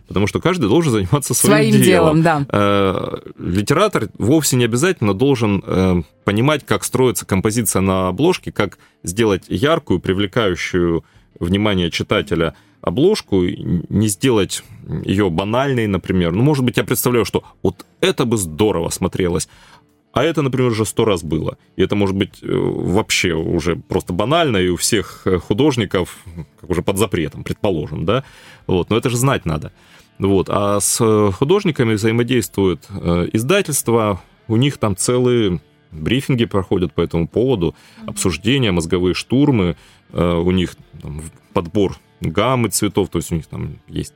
[SPEAKER 2] потому что каждый должен заниматься своим,
[SPEAKER 1] Своим делом, да.
[SPEAKER 2] Э, литератор вовсе не обязательно должен э, понимать, как строится композиция на обложке, как сделать яркую, привлекающую внимание читателя обложку, не сделать ее банальной, например. Ну, может быть, я представляю, что вот это бы здорово смотрелось, а это, например, уже сто раз было. И это может быть э, вообще уже просто банально, и у всех э, художников как уже под запретом, предположим, да? Вот, но это же знать надо. Вот. А с э, художниками взаимодействует издательство, у них там целые брифинги проходят по этому поводу, обсуждения, мозговые штурмы, у них там, подбор гаммы цветов, то есть у них там есть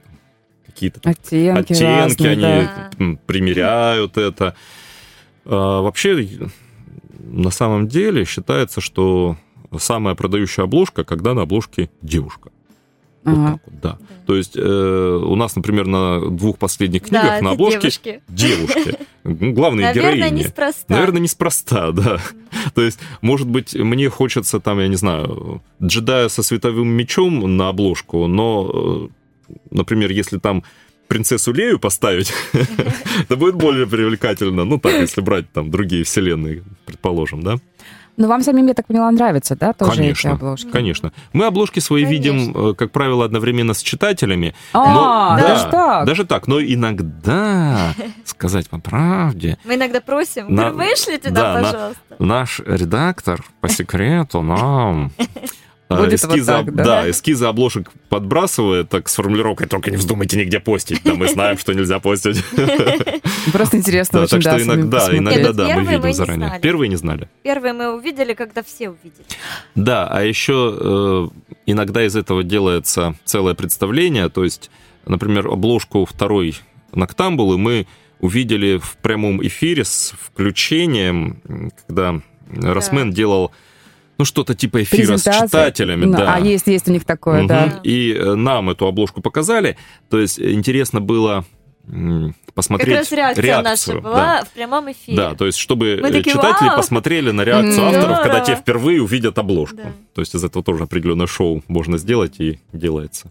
[SPEAKER 2] какие-то
[SPEAKER 1] Оттенки,
[SPEAKER 2] оттенки,
[SPEAKER 1] разные,
[SPEAKER 2] они
[SPEAKER 1] да.
[SPEAKER 2] примеряют это. А, вообще, на самом деле, считается, что самая продающая обложка, когда на обложке девушка. Вот
[SPEAKER 1] Ага.
[SPEAKER 2] так вот, да. То есть э, у нас, например, на двух последних книгах
[SPEAKER 3] Да,
[SPEAKER 2] на обложке
[SPEAKER 3] девушки.
[SPEAKER 2] девушки. Ну, Главные
[SPEAKER 3] Наверное,
[SPEAKER 2] героини.
[SPEAKER 3] неспроста.
[SPEAKER 2] Наверное, неспроста, да. То есть, может быть, мне хочется там, я не знаю, джедая со световым мечом на обложку, но, э, например, если там принцессу Лею поставить, это будет более привлекательно. Ну так, если брать там другие вселенные, предположим, да?
[SPEAKER 1] Но вам самим, я так поняла, нравится, да, тоже
[SPEAKER 2] Конечно.
[SPEAKER 1] эти обложки?
[SPEAKER 2] Конечно. Мы обложки свои
[SPEAKER 3] Конечно.
[SPEAKER 2] видим, э, как правило, одновременно с читателями.
[SPEAKER 1] А,
[SPEAKER 2] Но-
[SPEAKER 1] даже так?
[SPEAKER 2] Даже так. Но иногда, сказать по правде,
[SPEAKER 3] Мы иногда просим,
[SPEAKER 2] На-
[SPEAKER 3] вышлите
[SPEAKER 2] да,
[SPEAKER 3] нам,
[SPEAKER 2] на-
[SPEAKER 3] пожалуйста.
[SPEAKER 2] наш редактор по секрету нам э,
[SPEAKER 1] Будет вот
[SPEAKER 2] эскизы,
[SPEAKER 1] так,
[SPEAKER 2] об-
[SPEAKER 1] да?
[SPEAKER 2] да, эскизы обложек подбрасывает так с формулировкой «только не вздумайте нигде постить», да, мы знаем, что нельзя постить.
[SPEAKER 1] Просто интересно очень,
[SPEAKER 2] Так что
[SPEAKER 1] да,
[SPEAKER 2] иногда, иногда, да, мы видим
[SPEAKER 3] не
[SPEAKER 2] заранее. Первые не знали.
[SPEAKER 3] Первые мы увидели, когда все увидели.
[SPEAKER 2] Да, а еще э, иногда из этого делается целое представление, то есть, например, обложку второй Ноктамбулы мы увидели в прямом эфире с включением, когда Росмен делал ну, что-то типа эфира с читателями,
[SPEAKER 1] Ну,
[SPEAKER 2] да.
[SPEAKER 1] А, есть, есть у них такое,
[SPEAKER 2] Мгм.
[SPEAKER 1] да.
[SPEAKER 2] И э, нам эту обложку показали. То есть интересно было м,
[SPEAKER 3] Как
[SPEAKER 2] посмотреть
[SPEAKER 3] раз реакция
[SPEAKER 2] реакцию,
[SPEAKER 3] наша была в прямом эфире.
[SPEAKER 2] Да, то есть чтобы
[SPEAKER 3] Мы такие,
[SPEAKER 2] читатели
[SPEAKER 3] «Вау!»
[SPEAKER 2] посмотрели на реакцию
[SPEAKER 1] М,
[SPEAKER 2] авторов, когда те впервые увидят обложку.
[SPEAKER 3] Да.
[SPEAKER 2] То есть из этого тоже определенное шоу можно сделать и делается.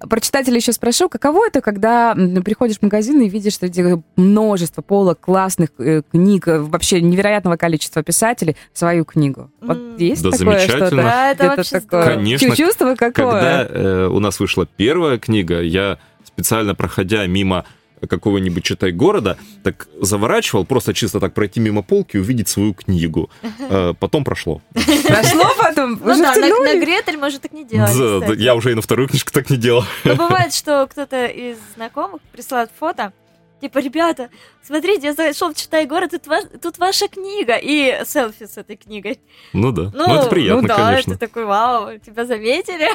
[SPEAKER 1] Про читателей еще спрошу, каково это, когда приходишь в магазин и видишь среди множества полок классных э, книг, э, вообще невероятного количества писателей, свою книгу? Вот есть
[SPEAKER 2] Да
[SPEAKER 1] такое
[SPEAKER 2] замечательно.
[SPEAKER 1] что-то?
[SPEAKER 3] Да, это
[SPEAKER 1] Где-то
[SPEAKER 3] вообще
[SPEAKER 1] такое?
[SPEAKER 2] Конечно.
[SPEAKER 1] Чувство какое?
[SPEAKER 2] Когда э, у нас вышла первая книга, я специально проходя мимо какого-нибудь читай города, так заворачивал, просто чисто так пройти мимо полки и увидеть свою книгу. Э, Потом прошло.
[SPEAKER 1] Прошло потом?
[SPEAKER 3] Ну да, на, Гретель мы же так не делали, кстати.
[SPEAKER 2] я уже и на вторую книжку так не делал.
[SPEAKER 3] Но бывает, что кто-то из знакомых присылает фото, Типа, ребята, смотрите, я зашел в «Читай город», тут, ваш, тут ваша книга, и селфи с этой книгой.
[SPEAKER 2] Ну да, ну, ну это приятно,
[SPEAKER 3] ну, да,
[SPEAKER 2] конечно.
[SPEAKER 3] это такой, вау, тебя заметили.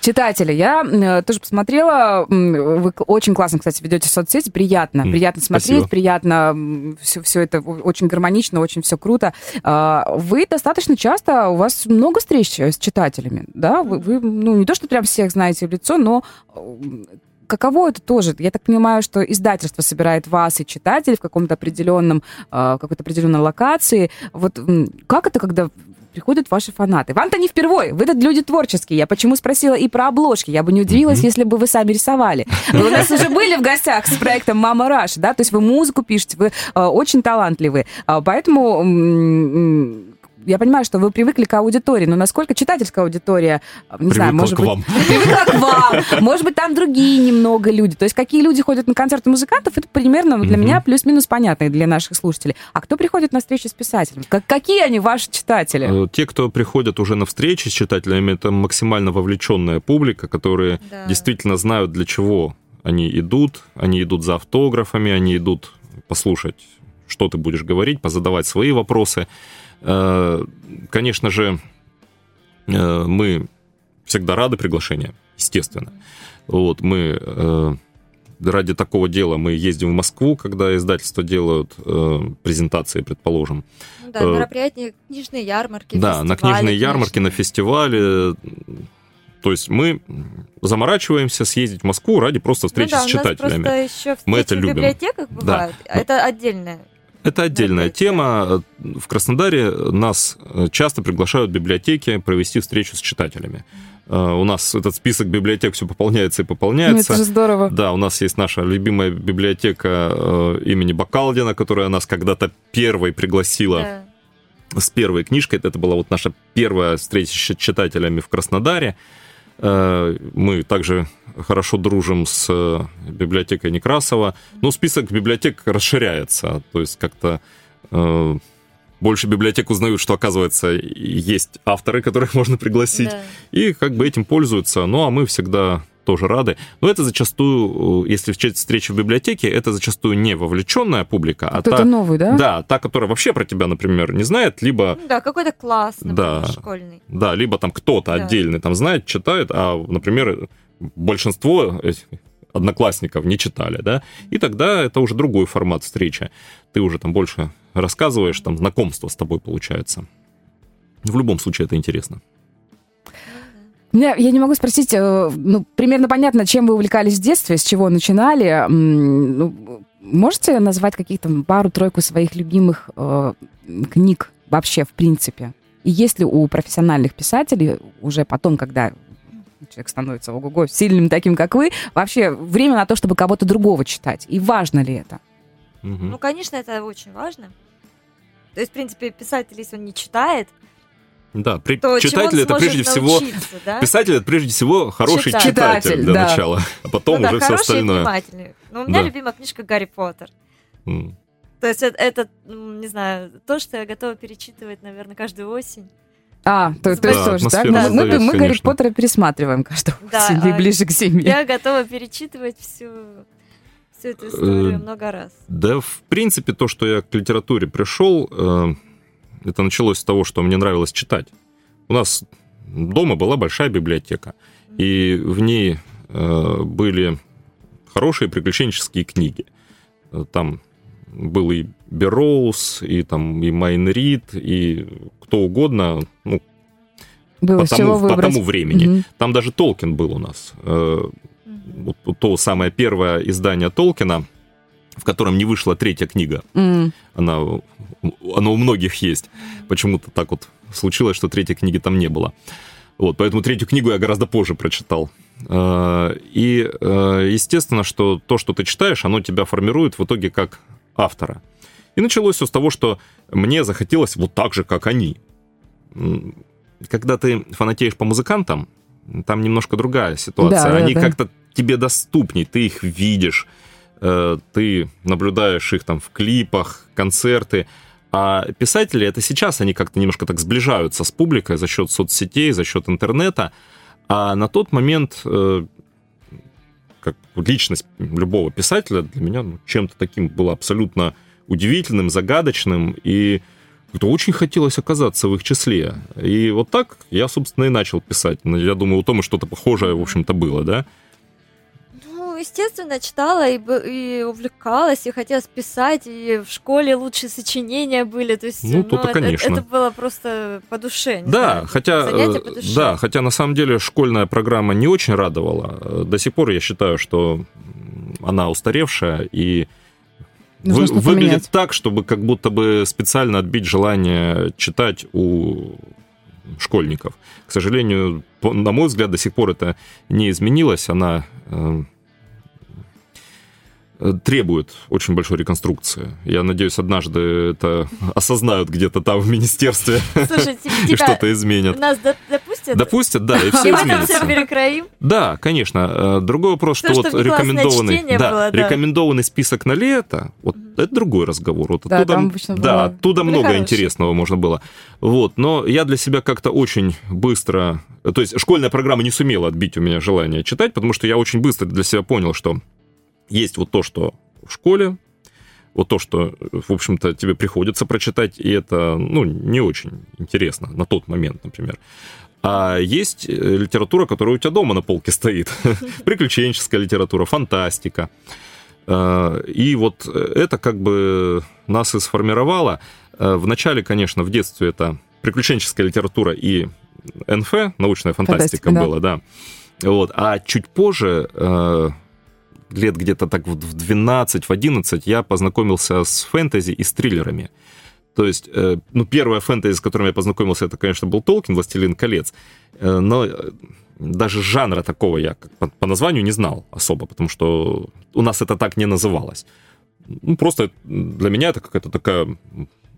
[SPEAKER 1] Читатели, я э, тоже посмотрела, вы очень классно, кстати, ведете соцсети, приятно, mm, приятно смотреть, спасибо. приятно, все, все это очень гармонично, очень все круто. Э, вы достаточно часто, у вас много встреч с читателями, да? Вы, вы ну, не то, что прям всех знаете в лицо, но каково это тоже? Я так понимаю, что издательство собирает вас и читателей в каком-то определенном, э, какой-то определенной локации. Вот как это, когда приходят ваши фанаты. Вам-то не впервой, вы тут люди творческие. Я почему спросила и про обложки. Я бы не удивилась, если бы вы сами рисовали. Вы у нас уже были в гостях с проектом «Мама Раш», да, то есть вы музыку пишете, вы э, очень талантливые. А, поэтому я понимаю, что вы привыкли к аудитории, но насколько читательская аудитория, не
[SPEAKER 2] привыкла
[SPEAKER 1] знаю, может
[SPEAKER 2] к
[SPEAKER 1] быть...
[SPEAKER 2] Вам.
[SPEAKER 1] Привыкла к вам. Может быть, там другие немного люди. То есть какие люди ходят на концерты музыкантов, это примерно для меня плюс-минус понятно и для наших слушателей. А кто приходит на встречи с писателем? Как, какие они ваши читатели?
[SPEAKER 2] Э, те, кто приходят уже на встречи с читателями, это максимально вовлеченная публика, которые да. действительно знают, для чего они идут. Они идут за автографами, они идут послушать, что ты будешь говорить, позадавать свои вопросы. Э, конечно же, э, мы всегда рады приглашению, естественно. Вот, мы э, ради такого дела мы ездим в Москву, когда издательства делают презентации, предположим.
[SPEAKER 3] Ну да, мероприятия, книжные ярмарки,
[SPEAKER 2] Да, на книжные ярмарки, на фестивале. То есть мы заморачиваемся съездить в Москву ради просто встречи
[SPEAKER 3] ну да,
[SPEAKER 2] с читателями.
[SPEAKER 3] У нас просто еще
[SPEAKER 2] мы это любим.
[SPEAKER 3] в библиотеках бывают. Да. Это отдельная
[SPEAKER 2] это отдельная тема. В Краснодаре нас э, часто приглашают в библиотеки провести встречу с читателями. Э, у нас этот список библиотек все пополняется и пополняется.
[SPEAKER 1] Ну, это же здорово.
[SPEAKER 2] Да, у нас есть наша любимая библиотека э, имени Бакалдина, которая нас когда-то первой пригласила да. с первой книжкой. Это была вот наша первая встреча с читателями в Краснодаре. Мы также хорошо дружим с э, библиотекой Некрасова. Но список библиотек расширяется. То есть как-то э, больше библиотек узнают, что, оказывается, есть авторы, которых можно пригласить. Да. И как бы этим пользуются. Ну, а мы всегда тоже рады. Но это зачастую, э, если встреча в библиотеке, это зачастую не вовлеченная публика, а
[SPEAKER 1] Кто-то
[SPEAKER 2] та,
[SPEAKER 1] новый, да?
[SPEAKER 2] Да, та, которая вообще про тебя, например, не знает, либо...
[SPEAKER 3] Ну да, какой-то класс, например,
[SPEAKER 2] да,
[SPEAKER 3] школьный.
[SPEAKER 2] Да, либо там кто-то да. отдельный там знает, читает, а, например, большинство одноклассников не читали, да, и тогда это уже другой формат встречи. Ты уже там больше рассказываешь, там знакомство с тобой получается. В любом случае это интересно.
[SPEAKER 1] Я, я не могу спросить, э, ну, примерно понятно, чем вы увлекались в детстве, с чего начинали. Ну, можете назвать каких-то пару-тройку своих любимых э, книг вообще, в принципе? И есть ли у профессиональных писателей уже потом, когда человек становится ого-го сильным таким, как вы, вообще время на то, чтобы кого-то другого читать? И важно ли это?
[SPEAKER 3] Угу. Ну, конечно, это очень важно. То есть, в принципе, писатель, если он не читает,
[SPEAKER 2] да, при... то читатель это прежде всего да? писатель это прежде всего хороший читатель, читатель для да. начала, а потом ну, уже да, все остальное.
[SPEAKER 3] Внимательный. Ну, у меня да. любимая книжка Гарри Поттер. Mm. То есть это, это, не знаю, то, что я готова перечитывать, наверное, каждую осень.
[SPEAKER 1] А, то, то есть тоже, так? Да, мы, мы, мы Гарри Поттера пересматриваем каждую да, осень, а ближе к зиме.
[SPEAKER 3] Я готова перечитывать всю всю эту историю э, много раз.
[SPEAKER 2] Да, в принципе, то, что я к литературе пришел, э, это началось с того, что мне нравилось читать. У нас дома была большая библиотека, и в ней э, были хорошие приключенческие книги. Там был и Берроуз, и там и Майн Рид, и кто угодно, ну,
[SPEAKER 1] было
[SPEAKER 2] по, тому, по тому времени. Угу. Там даже Толкин был у нас. Э, вот, то самое первое издание Толкина, в котором не вышла третья книга. Mm. Она, она у многих есть. Почему-то так вот случилось, что третьей книги там не было. Вот, поэтому третью книгу я гораздо позже прочитал. Э, и э, естественно, что то, что ты читаешь, оно тебя формирует в итоге как автора. И началось все с того, что мне захотелось вот так же, как они. Когда ты фанатеешь по музыкантам, там немножко другая ситуация. Да, они да, как-то тебе доступней, ты их видишь, ты наблюдаешь их там в клипах, концерты. А писатели, это сейчас они как-то немножко так сближаются с публикой за счет соцсетей, за счет интернета. А на тот момент как личность любого писателя для меня ну, чем-то таким было абсолютно удивительным, загадочным, и это очень хотелось оказаться в их числе. И вот так я, собственно, и начал писать. Я думаю, у Тома что-то похожее, в общем-то, было, да?
[SPEAKER 3] Естественно, читала и, и увлекалась, и хотела писать, и в школе лучшие сочинения были. То есть,
[SPEAKER 2] ну, то-то,
[SPEAKER 3] это,
[SPEAKER 2] конечно.
[SPEAKER 3] это было просто по душе.
[SPEAKER 2] Да, знаю, хотя, э, по душе. да, хотя на самом деле школьная программа не очень радовала. До сих пор я считаю, что она устаревшая и вы, выглядит так, чтобы как будто бы специально отбить желание читать у школьников. К сожалению, на мой взгляд, до сих пор это не изменилось. Она Э, требует очень большой реконструкции. Я надеюсь, однажды это осознают где-то там в министерстве и что-то изменят.
[SPEAKER 3] Нас допустят?
[SPEAKER 2] Допустят, да, и все изменится.
[SPEAKER 3] перекроим?
[SPEAKER 2] Да, конечно. Э, другой вопрос, что вот рекомендованный, да, рекомендованный список на лето, вот это другой разговор. Вот
[SPEAKER 1] да, оттуда,
[SPEAKER 2] да, оттуда много интересного можно было. Вот, но я для себя как-то очень быстро, то есть школьная программа не сумела отбить у меня желание читать, потому что я очень быстро для себя понял, что есть вот то, что в школе, вот то, что, в общем-то, тебе приходится прочитать, и это, ну, не очень интересно на тот момент, например. А есть э, литература, которая у тебя дома на полке стоит. Приключенческая литература, фантастика. Э, и вот это как бы нас и сформировало. Э, Вначале, конечно, в детстве это приключенческая литература и НФ, научная фантастика, фантастика была, да. да. Вот. А чуть позже лет где-то так в 12, в 11 я познакомился с фэнтези и с триллерами. То есть, э, ну, первая фэнтези, с которым я познакомился, это, конечно, был Толкин, «Властелин колец». Э, но э, даже жанра такого я по названию не знал особо, потому что у нас это так не называлось. Ну, просто для меня это какая-то такая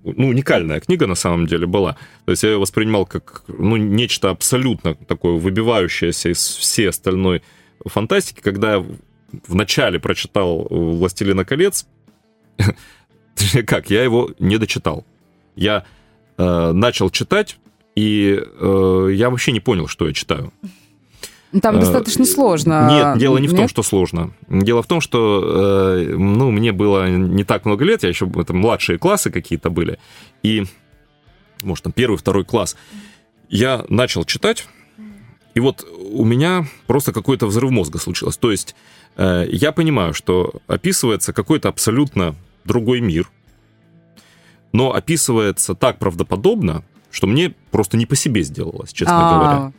[SPEAKER 2] ну, уникальная книга на самом деле была. То есть я ее воспринимал как ну, нечто абсолютно такое выбивающееся из всей остальной фантастики, когда я вначале прочитал «Властелина колец», как, я его не дочитал. Я э, начал читать, и э, я вообще не понял, что я читаю.
[SPEAKER 1] Там э, достаточно сложно.
[SPEAKER 2] Нет, дело не в том, что сложно. Дело в том, что э, ну, мне было не так много лет, я еще это младшие классы какие-то были. И, может, там первый, второй класс. Я начал читать, и вот у меня просто какой-то взрыв мозга случился. То есть Э, я понимаю, что описывается какой-то абсолютно другой мир, но описывается так правдоподобно, что мне просто не по себе сделалось, честно А-а-а. говоря.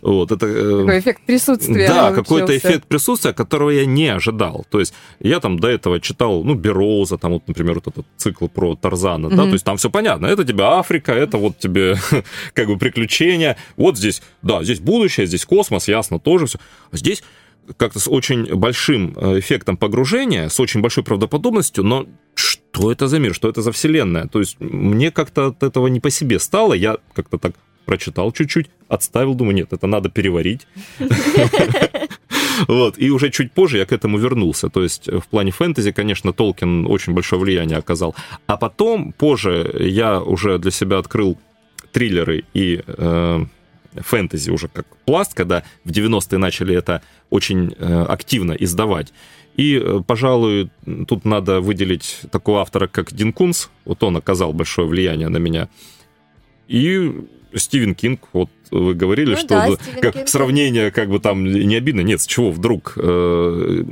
[SPEAKER 1] Вот, это, э, Такой эффект присутствия.
[SPEAKER 2] Да, какой-то эффект присутствия, которого я не ожидал. То есть я там до этого читал, ну, Бероза, там вот, например, вот этот цикл про Тарзана, mm-hmm. да, то есть там все понятно. Это тебе Африка, это вот тебе как бы приключения. Вот здесь, да, здесь будущее, здесь космос, ясно, тоже все. А здесь как-то с очень большим э, эффектом погружения, с очень большой правдоподобностью, но что это за мир, что это за вселенная? То есть мне как-то от этого не по себе стало, я как-то так прочитал чуть-чуть, отставил, думаю, нет, это надо переварить. Вот, и уже чуть позже я к этому вернулся. То есть в плане фэнтези, конечно, Толкин очень большое влияние оказал. А потом, позже, я уже для себя открыл триллеры и э, фэнтези уже как пласт, когда в 90-е начали это очень э, активно издавать. И, э, пожалуй, тут надо выделить такого автора, как Дин Кунс. Вот он оказал большое влияние на меня. И Стивен Кинг, вот вы говорили, ну, что да, как Кинг. сравнение как бы там не обидно. Нет, с чего вдруг? Э,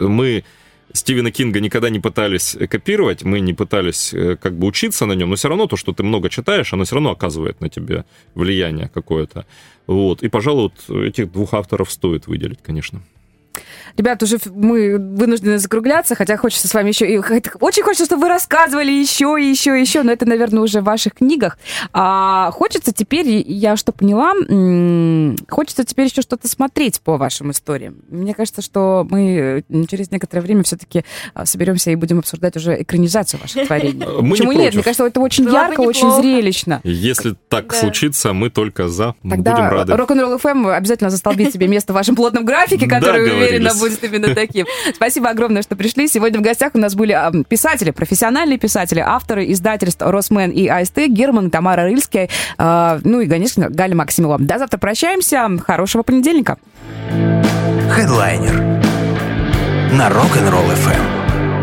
[SPEAKER 2] мы Стивена Кинга никогда не пытались копировать, мы не пытались э, как бы учиться на нем, но все равно то, что ты много читаешь, оно все равно оказывает на тебе влияние какое-то. Вот. И, пожалуй, вот этих двух авторов стоит выделить, конечно.
[SPEAKER 1] Ребят, уже мы вынуждены закругляться, хотя хочется с вами еще... И, очень хочется, чтобы вы рассказывали еще и еще и еще, но это, наверное, уже в ваших книгах. А, хочется теперь, я что поняла, хочется теперь еще что-то смотреть по вашим историям. Мне кажется, что мы через некоторое время все-таки а, соберемся и будем обсуждать уже экранизацию ваших творений.
[SPEAKER 2] Мы
[SPEAKER 1] Почему
[SPEAKER 2] не
[SPEAKER 1] нет? Мне кажется, это очень Было ярко, очень зрелищно.
[SPEAKER 2] Если так да. случится, мы только за. Тогда будем рады.
[SPEAKER 1] Рок-н-ролл FM обязательно заставит себе место в вашем плотном графике, который, уверенно, будет именно таким. Спасибо огромное, что пришли. Сегодня в гостях у нас были писатели, профессиональные писатели, авторы издательств «Росмен» и «АСТ», Герман, Тамара Рыльская, а, ну и, конечно, Галя Максимова. До завтра прощаемся. Хорошего понедельника.
[SPEAKER 4] Хедлайнер на Rock'n'Roll FM.